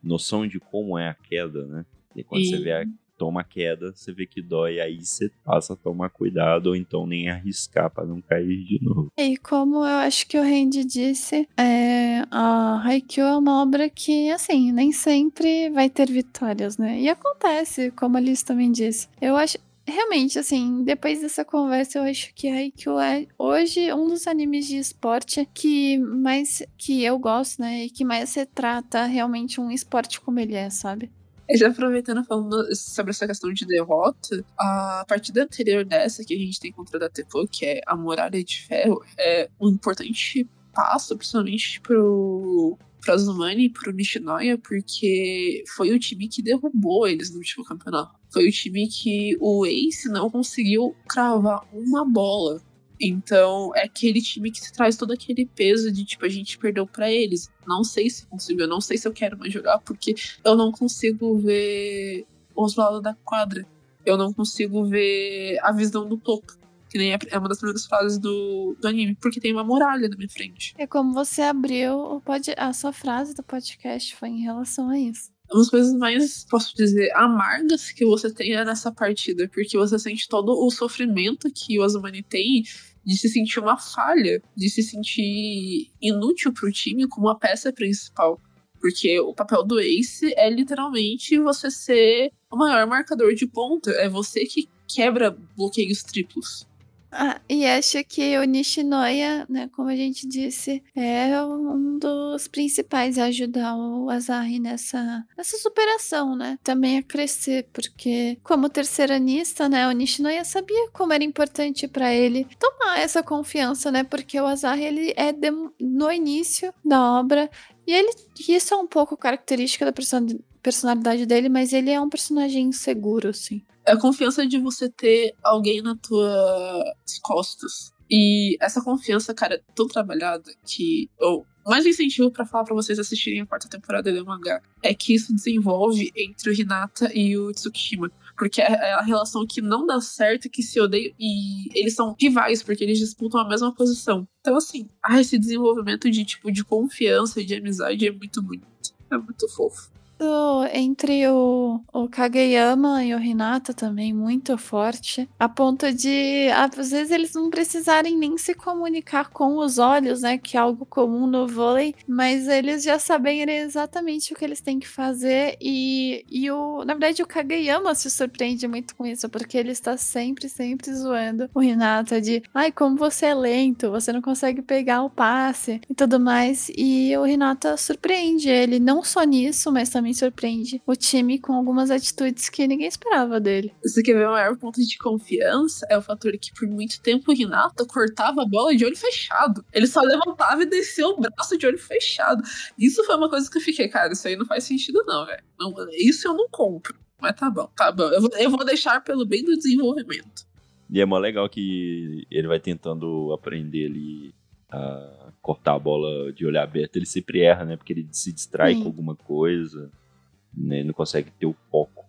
noção de como é a queda, né? E quando E- você vê a, toma queda, você vê que dói, aí você passa a tomar cuidado, ou então nem arriscar pra não cair de novo. E como eu acho que o Randy disse, é, a Haikyuu é uma obra que, assim, nem sempre vai ter vitórias, né? E acontece, como a Liz também disse. Eu acho. Realmente, assim, depois dessa conversa, eu acho que Haikyuu é hoje um dos animes de esporte que mais que eu gosto, né? E que mais retrata realmente um esporte como ele é, sabe? E já aproveitando falando sobre essa questão de derrota, a partida anterior dessa que a gente tem contra a Datepo, que é a Muralha de Ferro, é um importante passo, principalmente pro, pro Azumani e pro Nishinoya, porque foi o time que derrubou eles no último campeonato. Foi o time que o Ace não conseguiu cravar uma bola. Então, é aquele time que traz todo aquele peso de, tipo, a gente perdeu pra eles. Não sei se conseguiu, não sei se eu quero mais jogar, porque eu não consigo ver os lados da quadra. Eu não consigo ver a visão do topo. Que nem é é uma das primeiras fases do, do anime, porque tem uma muralha na minha frente. É como você abriu o a sua frase do podcast foi em relação a isso. Uma das coisas mais, posso dizer, amargas que você é nessa partida, porque você sente todo o sofrimento que o Azumani tem de se sentir uma falha, de se sentir inútil pro time como a peça principal. Porque o papel do Ace é literalmente você ser o maior marcador de ponta. É você que quebra bloqueios triplos. Ah, e acho que o Nishinoya, né, como a gente disse, é um dos principais a ajudar o Asahi nessa, nessa superação, né? Também a crescer, porque como terceiranista, né, o Nishinoya sabia como era importante pra ele tomar essa confiança, né? Porque o Asahi, ele é dem- no início da obra, e ele isso é um pouco característica da person- personalidade dele, mas ele é um personagem inseguro, assim. A confiança de você ter alguém nas tuas costas. E essa confiança, cara, é tão trabalhada que. Eu, mais um incentivo pra falar pra vocês assistirem a quarta temporada do mangá é que isso desenvolve entre o Hinata e o Tsukishima. Porque é é a relação que não dá certo, que se odeiam. E eles são rivais, porque eles disputam a mesma posição. Então, assim, ah, esse desenvolvimento de tipo de confiança e de amizade é muito bonito. É muito fofo. Entre o, o Kageyama e o Hinata também muito forte, a ponto de às vezes eles não precisarem nem se comunicar com os olhos, né, que é algo comum no vôlei, mas eles já sabem exatamente o que eles têm que fazer e, e o, na verdade o Kageyama se surpreende muito com isso, porque ele está sempre, sempre zoando o Hinata de, ai, como você é lento, você não consegue pegar o passe e tudo mais, e o Hinata surpreende ele, não só nisso, mas também surpreende o time com algumas atitudes que ninguém esperava dele. Você quer ver o maior ponto de confiança? É o fator que por muito tempo o Renato cortava a bola de olho fechado. Ele só levantava e descia o braço de olho fechado. Isso foi uma coisa que eu fiquei, cara, isso aí não faz sentido não, velho. Isso eu não compro. Mas tá bom, tá bom. Eu vou, eu vou deixar pelo bem do desenvolvimento. E é mó legal que ele vai tentando aprender ali a cortar a bola de olho aberto. Ele sempre erra, né? Porque ele se distrai Sim. com alguma coisa, né? Não consegue ter o foco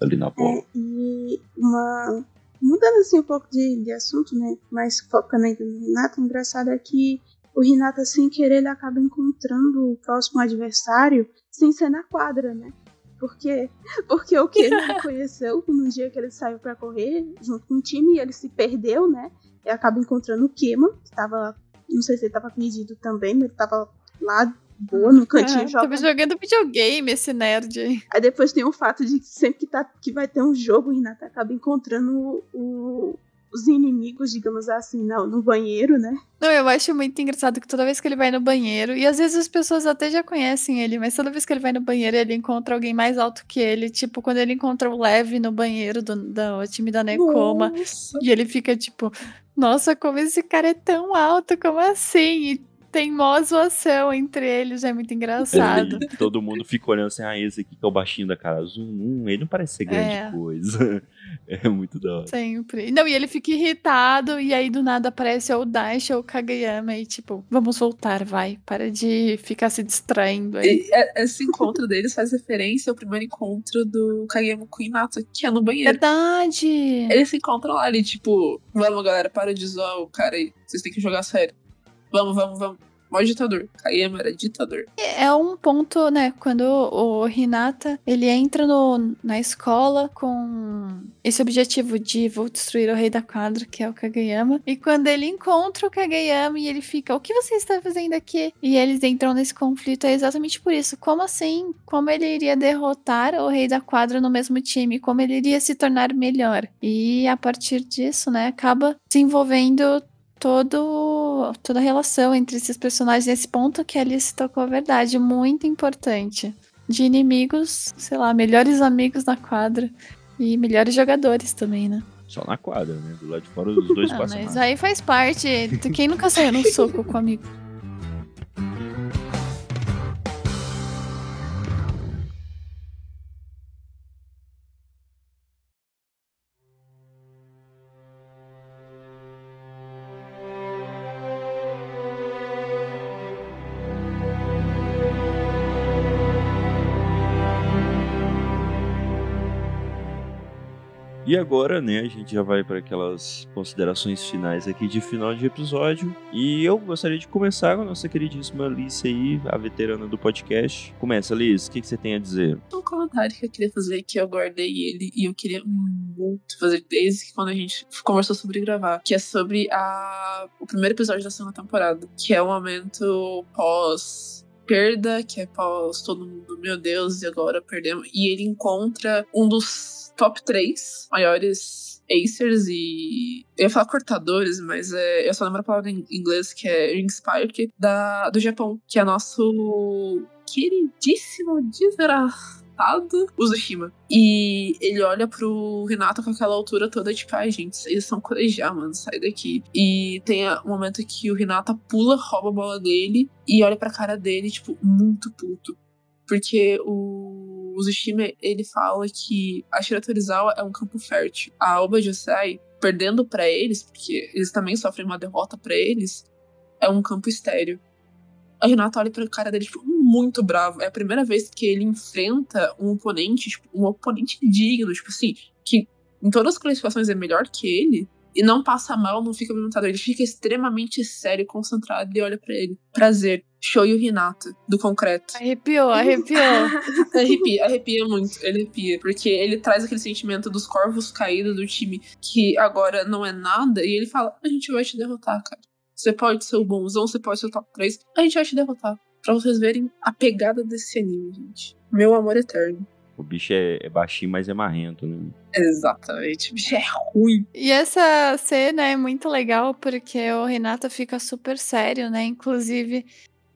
ali na bola. É, e uma. Mudando assim um pouco de, de assunto, né? Mas focando ainda no Renato, o engraçado é que o Renato, sem querer, ele acaba encontrando o próximo adversário sem ser na quadra, né? Porque, porque o que ele conheceu no dia que ele saiu pra correr junto com o time, ele se perdeu, né? E acaba encontrando o Kema, que tava. Não sei se ele tava perdido também, mas ele tava lá boa no cantinho Ah, jogando. tava jogando videogame esse nerd aí. Aí depois tem o fato de que sempre que, tá, que vai ter um jogo, o Renato acaba encontrando o- o- os inimigos, digamos assim, no, no banheiro, né? Não, eu acho muito engraçado que toda vez que ele vai no banheiro, e às vezes as pessoas até já conhecem ele, mas toda vez que ele vai no banheiro, ele encontra alguém mais alto que ele. Tipo, quando ele encontra o Leve no banheiro do, do time da Nekoma. Nossa. E ele fica tipo, nossa, como esse cara é tão alto, como assim? E tem mó zoação entre eles, é muito engraçado. Todo mundo fica olhando assim, ah, esse aqui que é o baixinho da cara azul. Hum, ele não parece ser grande É. coisa. É muito da hora. Sempre. Não, e ele fica irritado, e aí do nada aparece ou o Dash ou o Kageyama, e tipo, vamos voltar, vai. Para de ficar se distraindo aí. E, é- esse encontro deles faz referência ao primeiro encontro do Kageyama com o Hinata, que é no banheiro. Verdade! Eles se encontram lá, ele tipo, vamos galera, para de zoar o cara aí, vocês têm que jogar sério. Vamos, vamos, vamos. Mó ditador. Kageyama era ditador. É um ponto, né, quando o Hinata, ele entra no, na escola com esse objetivo de vou destruir o rei da quadra, que é o Kageyama, e quando ele encontra o Kageyama e ele fica, o que você está fazendo aqui? E eles entram nesse conflito é exatamente por isso. Como assim? Como ele iria derrotar o rei da quadra no mesmo time? Como ele iria se tornar melhor? E a partir disso, né, acaba desenvolvendo todo, toda a relação entre esses personagens. Nesse ponto que a Alice tocou a verdade, muito importante. De inimigos, sei lá, melhores amigos na quadra e melhores jogadores também, né? Só na quadra, né? Do lado de fora os dois Não, passam. mas nada. aí faz parte. Quem nunca saiu no soco com amigo? E agora, né, a gente já vai para aquelas considerações finais aqui de final de episódio. E eu gostaria de começar com a nossa queridíssima Alice aí, a veterana do podcast. Começa, Alice, o que, que você tem a dizer? Um comentário que eu queria fazer, que eu guardei ele e eu queria muito fazer desde que quando a gente conversou sobre gravar, que é sobre a... o primeiro episódio da segunda temporada, que é o momento pós perda, que é pós todo mundo, meu Deus, e agora perdemos. E ele encontra um dos top 3 maiores Acers e. Eu ia falar cortadores, mas é, eu só lembro a palavra em inglês que é Ring Spike da, do Japão, que é nosso queridíssimo desgraçado Uzushima. E ele olha pro Renato com aquela altura toda, tipo, ai gente, vocês são colegial, mano, sai daqui. E tem um momento que o Renata pula, rouba a bola dele e olha pra cara dele, tipo, muito puto. Porque o Zushima, ele fala que a Shira Torizawa é um campo fértil. A Oba Josai, perdendo para eles, porque eles também sofrem uma derrota para eles, é um campo estéreo. A Renata olha pra cara dele, tipo, muito bravo. É a primeira vez que ele enfrenta um oponente, tipo, um oponente digno, tipo assim, que em todas as classificações é melhor que ele, e não passa mal, não fica alimentado. Ele fica extremamente sério, concentrado e olha para ele. Prazer. Shoyu Hinata, do concreto. Arrepiou, arrepiou. arrepia, arrepia muito, ele arrepia. Porque ele traz aquele sentimento dos corvos caídos do time que agora não é nada. E ele fala: A gente vai te derrotar, cara. Você pode ser o bonzão, você pode ser o top 3. A gente vai te derrotar. Pra vocês verem a pegada desse anime, gente. Meu amor eterno. O bicho é, é baixinho, mas é marrento, né? Exatamente. O bicho é ruim. E essa cena é muito legal porque o Renato fica super sério, né? Inclusive,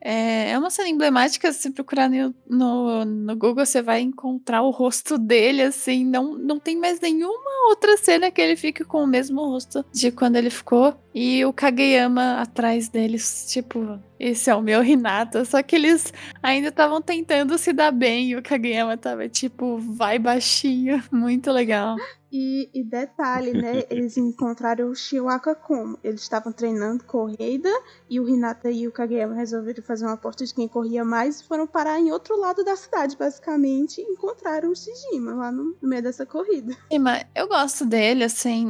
é, é uma cena emblemática. Se procurar no, no, no, Google, você vai encontrar o rosto dele, assim. Não, não tem mais nenhuma outra cena que ele fique com o mesmo rosto de quando ele ficou. E o Kageyama atrás deles, tipo, esse é o meu Hinata. Só que eles ainda estavam tentando se dar bem. E o Kageyama tava, tipo, vai baixinho. Muito legal. E, e, detalhe, né? Eles encontraram o Shiwaka como? Eles estavam treinando corrida e o Hinata e o Kageyama resolveram fazer uma aposta de quem corria mais e foram parar em outro lado da cidade, basicamente, e encontraram o Shijima lá no, no meio dessa corrida. Sim, mas eu gosto dele, assim,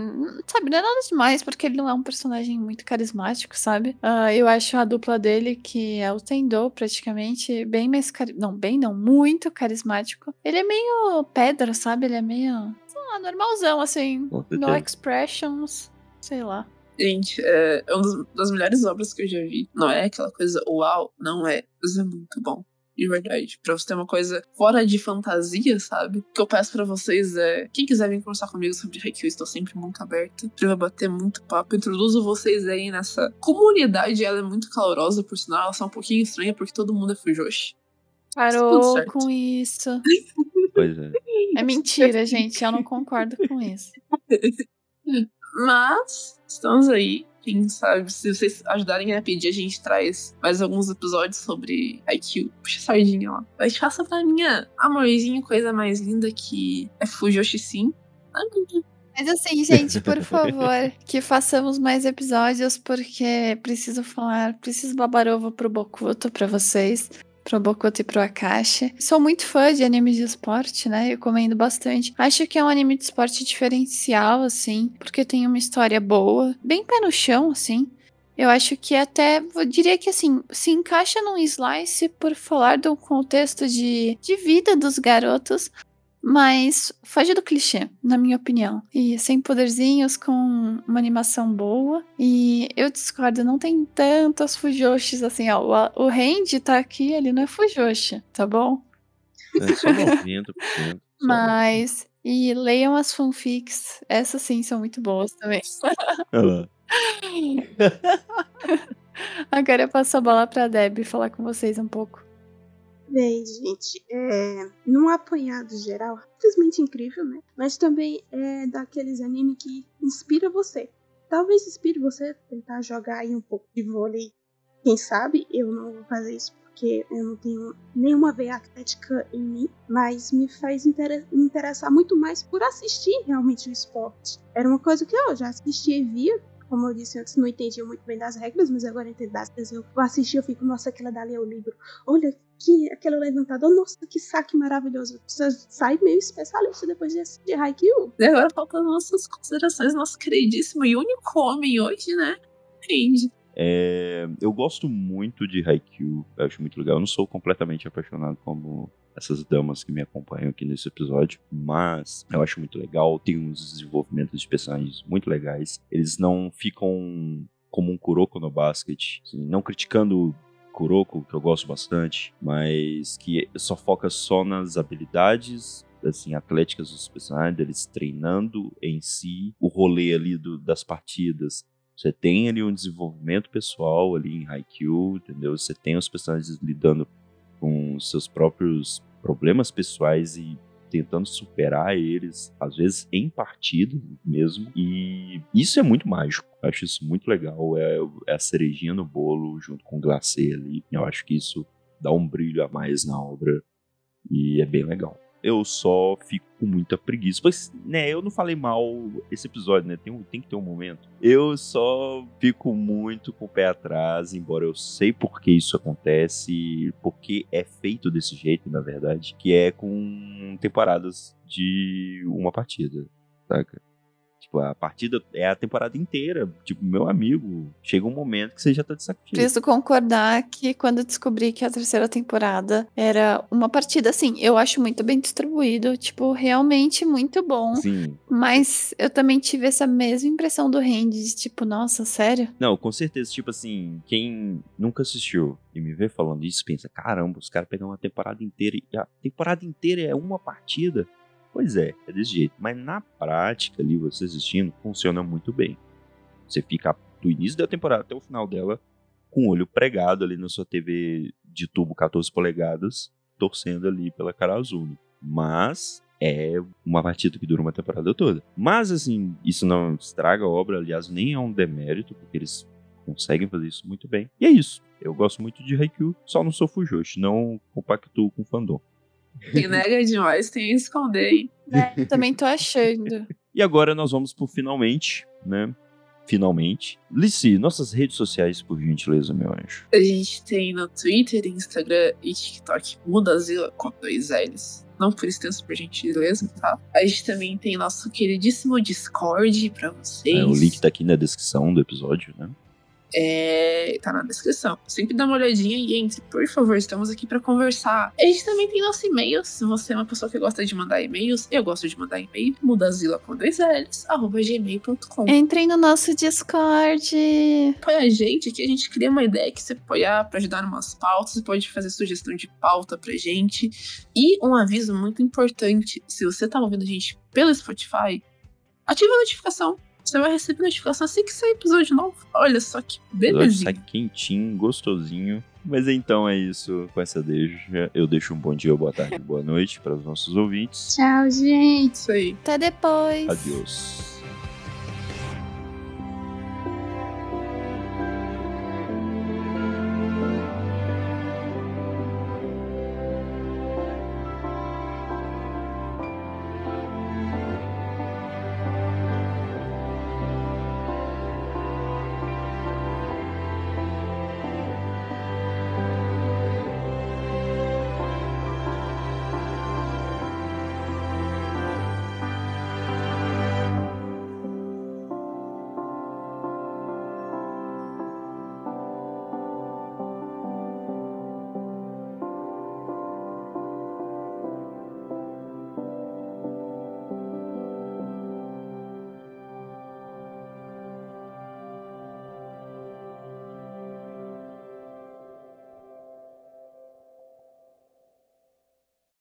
sabe, não é nada demais, porque ele não é um personagem muito carismático, sabe? Uh, eu acho a dupla dele, que é o Tendo, praticamente, bem mais. Cari... Não, bem não, muito carismático. Ele é meio pedra, sabe? Ele é meio ah, normalzão, assim. No expressions, sei lá. Gente, é uma das melhores obras que eu já vi. Não é aquela coisa uau, não é. Mas é muito bom. De verdade. Pra você ter uma coisa fora de fantasia, sabe? O que eu peço pra vocês é. Quem quiser vir conversar comigo sobre Haikyuu, estou sempre muito aberta. Pra bater muito papo. Introduzo vocês aí nessa comunidade. Ela é muito calorosa, por sinal. Ela é um pouquinho estranha porque todo mundo é Fujoshi. Parou com isso. Pois é. É mentira, gente. Eu não concordo com isso. Mas, estamos aí. Quem sabe, se vocês ajudarem a pedir, a gente traz mais alguns episódios sobre IQ. Puxa sardinha lá. Mas faça pra minha amorzinho, coisa mais linda que é Fujoshi sim. Mas assim, gente, por favor, que façamos mais episódios, porque preciso falar, preciso babar ovo pro Bokuto pra vocês pro Bokuto e pro Akashi. Sou muito fã de animes de esporte, né? Recomendo bastante. Acho que é um anime de esporte diferencial, assim, porque tem uma história boa, bem pé no chão, assim. Eu acho que até, eu diria que assim, se encaixa num slice por falar do contexto de, de vida dos garotos, mas foge do clichê, na minha opinião. E sem poderzinhos, com uma animação boa. E eu discordo, não tem tantas fujoshis assim, ó. O, o Randy tá aqui, ele não é fujoshi, tá bom? É só 90%. só Mas. E leiam as fanfics. Essas sim são muito boas também. Olha. Agora eu passo a bola pra Deb falar com vocês um pouco. Bem, gente, é, num apanhado geral, simplesmente incrível, né? Mas também é daqueles anime que inspira você. Talvez inspire você a tentar jogar aí um pouco de vôlei. Quem sabe eu não vou fazer isso porque eu não tenho nenhuma veia atlética em mim, mas me faz inter me interessar muito mais por assistir realmente o esporte. Era uma coisa que eu já assistia e via, como eu disse antes, não entendia muito bem das regras, mas agora entendo das regras. Eu assisti, eu fico, nossa, aquela dali é o livro. Olha, que aquele levantador, nossa, que saque maravilhoso. Você sai meio especialista depois de assistir Haikyuu. E agora faltam nossas considerações, nosso queridíssimo e único homem hoje, né? Randy. É, eu gosto muito de Haikyuu, eu acho muito legal. Eu não sou completamente apaixonado como essas damas que me acompanham aqui nesse episódio, mas eu acho muito legal. Tem uns desenvolvimentos de personagens muito legais. Eles não ficam como um Kuroko no basquete, assim, não criticando Kuroko, que eu gosto bastante, mas que só foca só nas habilidades assim, atléticas dos personagens, eles treinando em si, o rolê ali do, das partidas, você tem ali um desenvolvimento pessoal ali em Haikyuu, entendeu? Você tem os personagens lidando com seus próprios problemas pessoais e tentando superar eles, às vezes em partida mesmo. E isso é muito mágico. Eu acho isso muito legal. É, é a cerejinha no bolo junto com o glacê ali. Eu acho que isso dá um brilho a mais na obra e é bem legal eu só fico com muita preguiça. Pois, né, eu não falei mal esse episódio, né? Tem, tem que ter um momento. Eu só fico muito com o pé atrás, embora eu sei por que isso acontece, porque é feito desse jeito, na verdade, que é com temporadas de uma partida, saca? Tipo, a partida é a temporada inteira. Tipo, meu amigo, chega um momento que você já tá de saco cheio. Preciso concordar que quando eu descobri que a terceira temporada era uma partida, assim, eu acho muito bem distribuído, tipo, realmente muito bom. Sim. Mas eu também tive essa mesma impressão do Randy, de tipo, nossa, sério? Não, com certeza, tipo assim, quem nunca assistiu e me vê falando isso, pensa, caramba, os caras pegam uma temporada inteira e a temporada inteira é uma partida. Pois é, é desse jeito. Mas na prática, ali, você assistindo, funciona muito bem. Você fica do início da temporada até o final dela com o olho pregado ali na sua TV de tubo 14 polegadas, torcendo ali pela cara azul. Mas é uma partida que dura uma temporada toda. Mas assim, isso não estraga a obra, aliás, nem é um demérito, porque eles conseguem fazer isso muito bem. E é isso. Eu gosto muito de Haikyuu, só não sou Fujoshi, não compactuo com fandom. Quem nega demais tem a esconder, hein? É, também tô achando. E agora nós vamos por finalmente, né? Finalmente. Lici, nossas redes sociais, por gentileza, meu anjo. A gente tem no Twitter, Instagram e TikTok Mudazila com dois L's. Não por extenso, por gentileza, tá? A gente também tem nosso queridíssimo Discord pra vocês. É, o link tá aqui na descrição do episódio, né? É, tá na descrição. Sempre dá uma olhadinha e entre, por favor, estamos aqui pra conversar. A gente também tem nosso e-mail. Se você é uma pessoa que gosta de mandar e-mails, eu gosto de mandar e-mail. Mudazila com dois L's, arroba gmail.com. Entrem no nosso Discord. Apoia a gente, que a gente cria uma ideia que você apoiar pra ajudar em umas pautas. Você pode fazer sugestão de pauta pra gente. E um aviso muito importante: se você tá ouvindo a gente pelo Spotify, ativa a notificação. Você vai receber notificação assim que sair episódio novo. Olha só que belezinha. sai quentinho, gostosinho. Mas então é isso. Com essa deixa, eu deixo um bom dia, boa tarde, boa noite para os nossos ouvintes. Tchau, gente. Isso aí. Até depois. Adeus.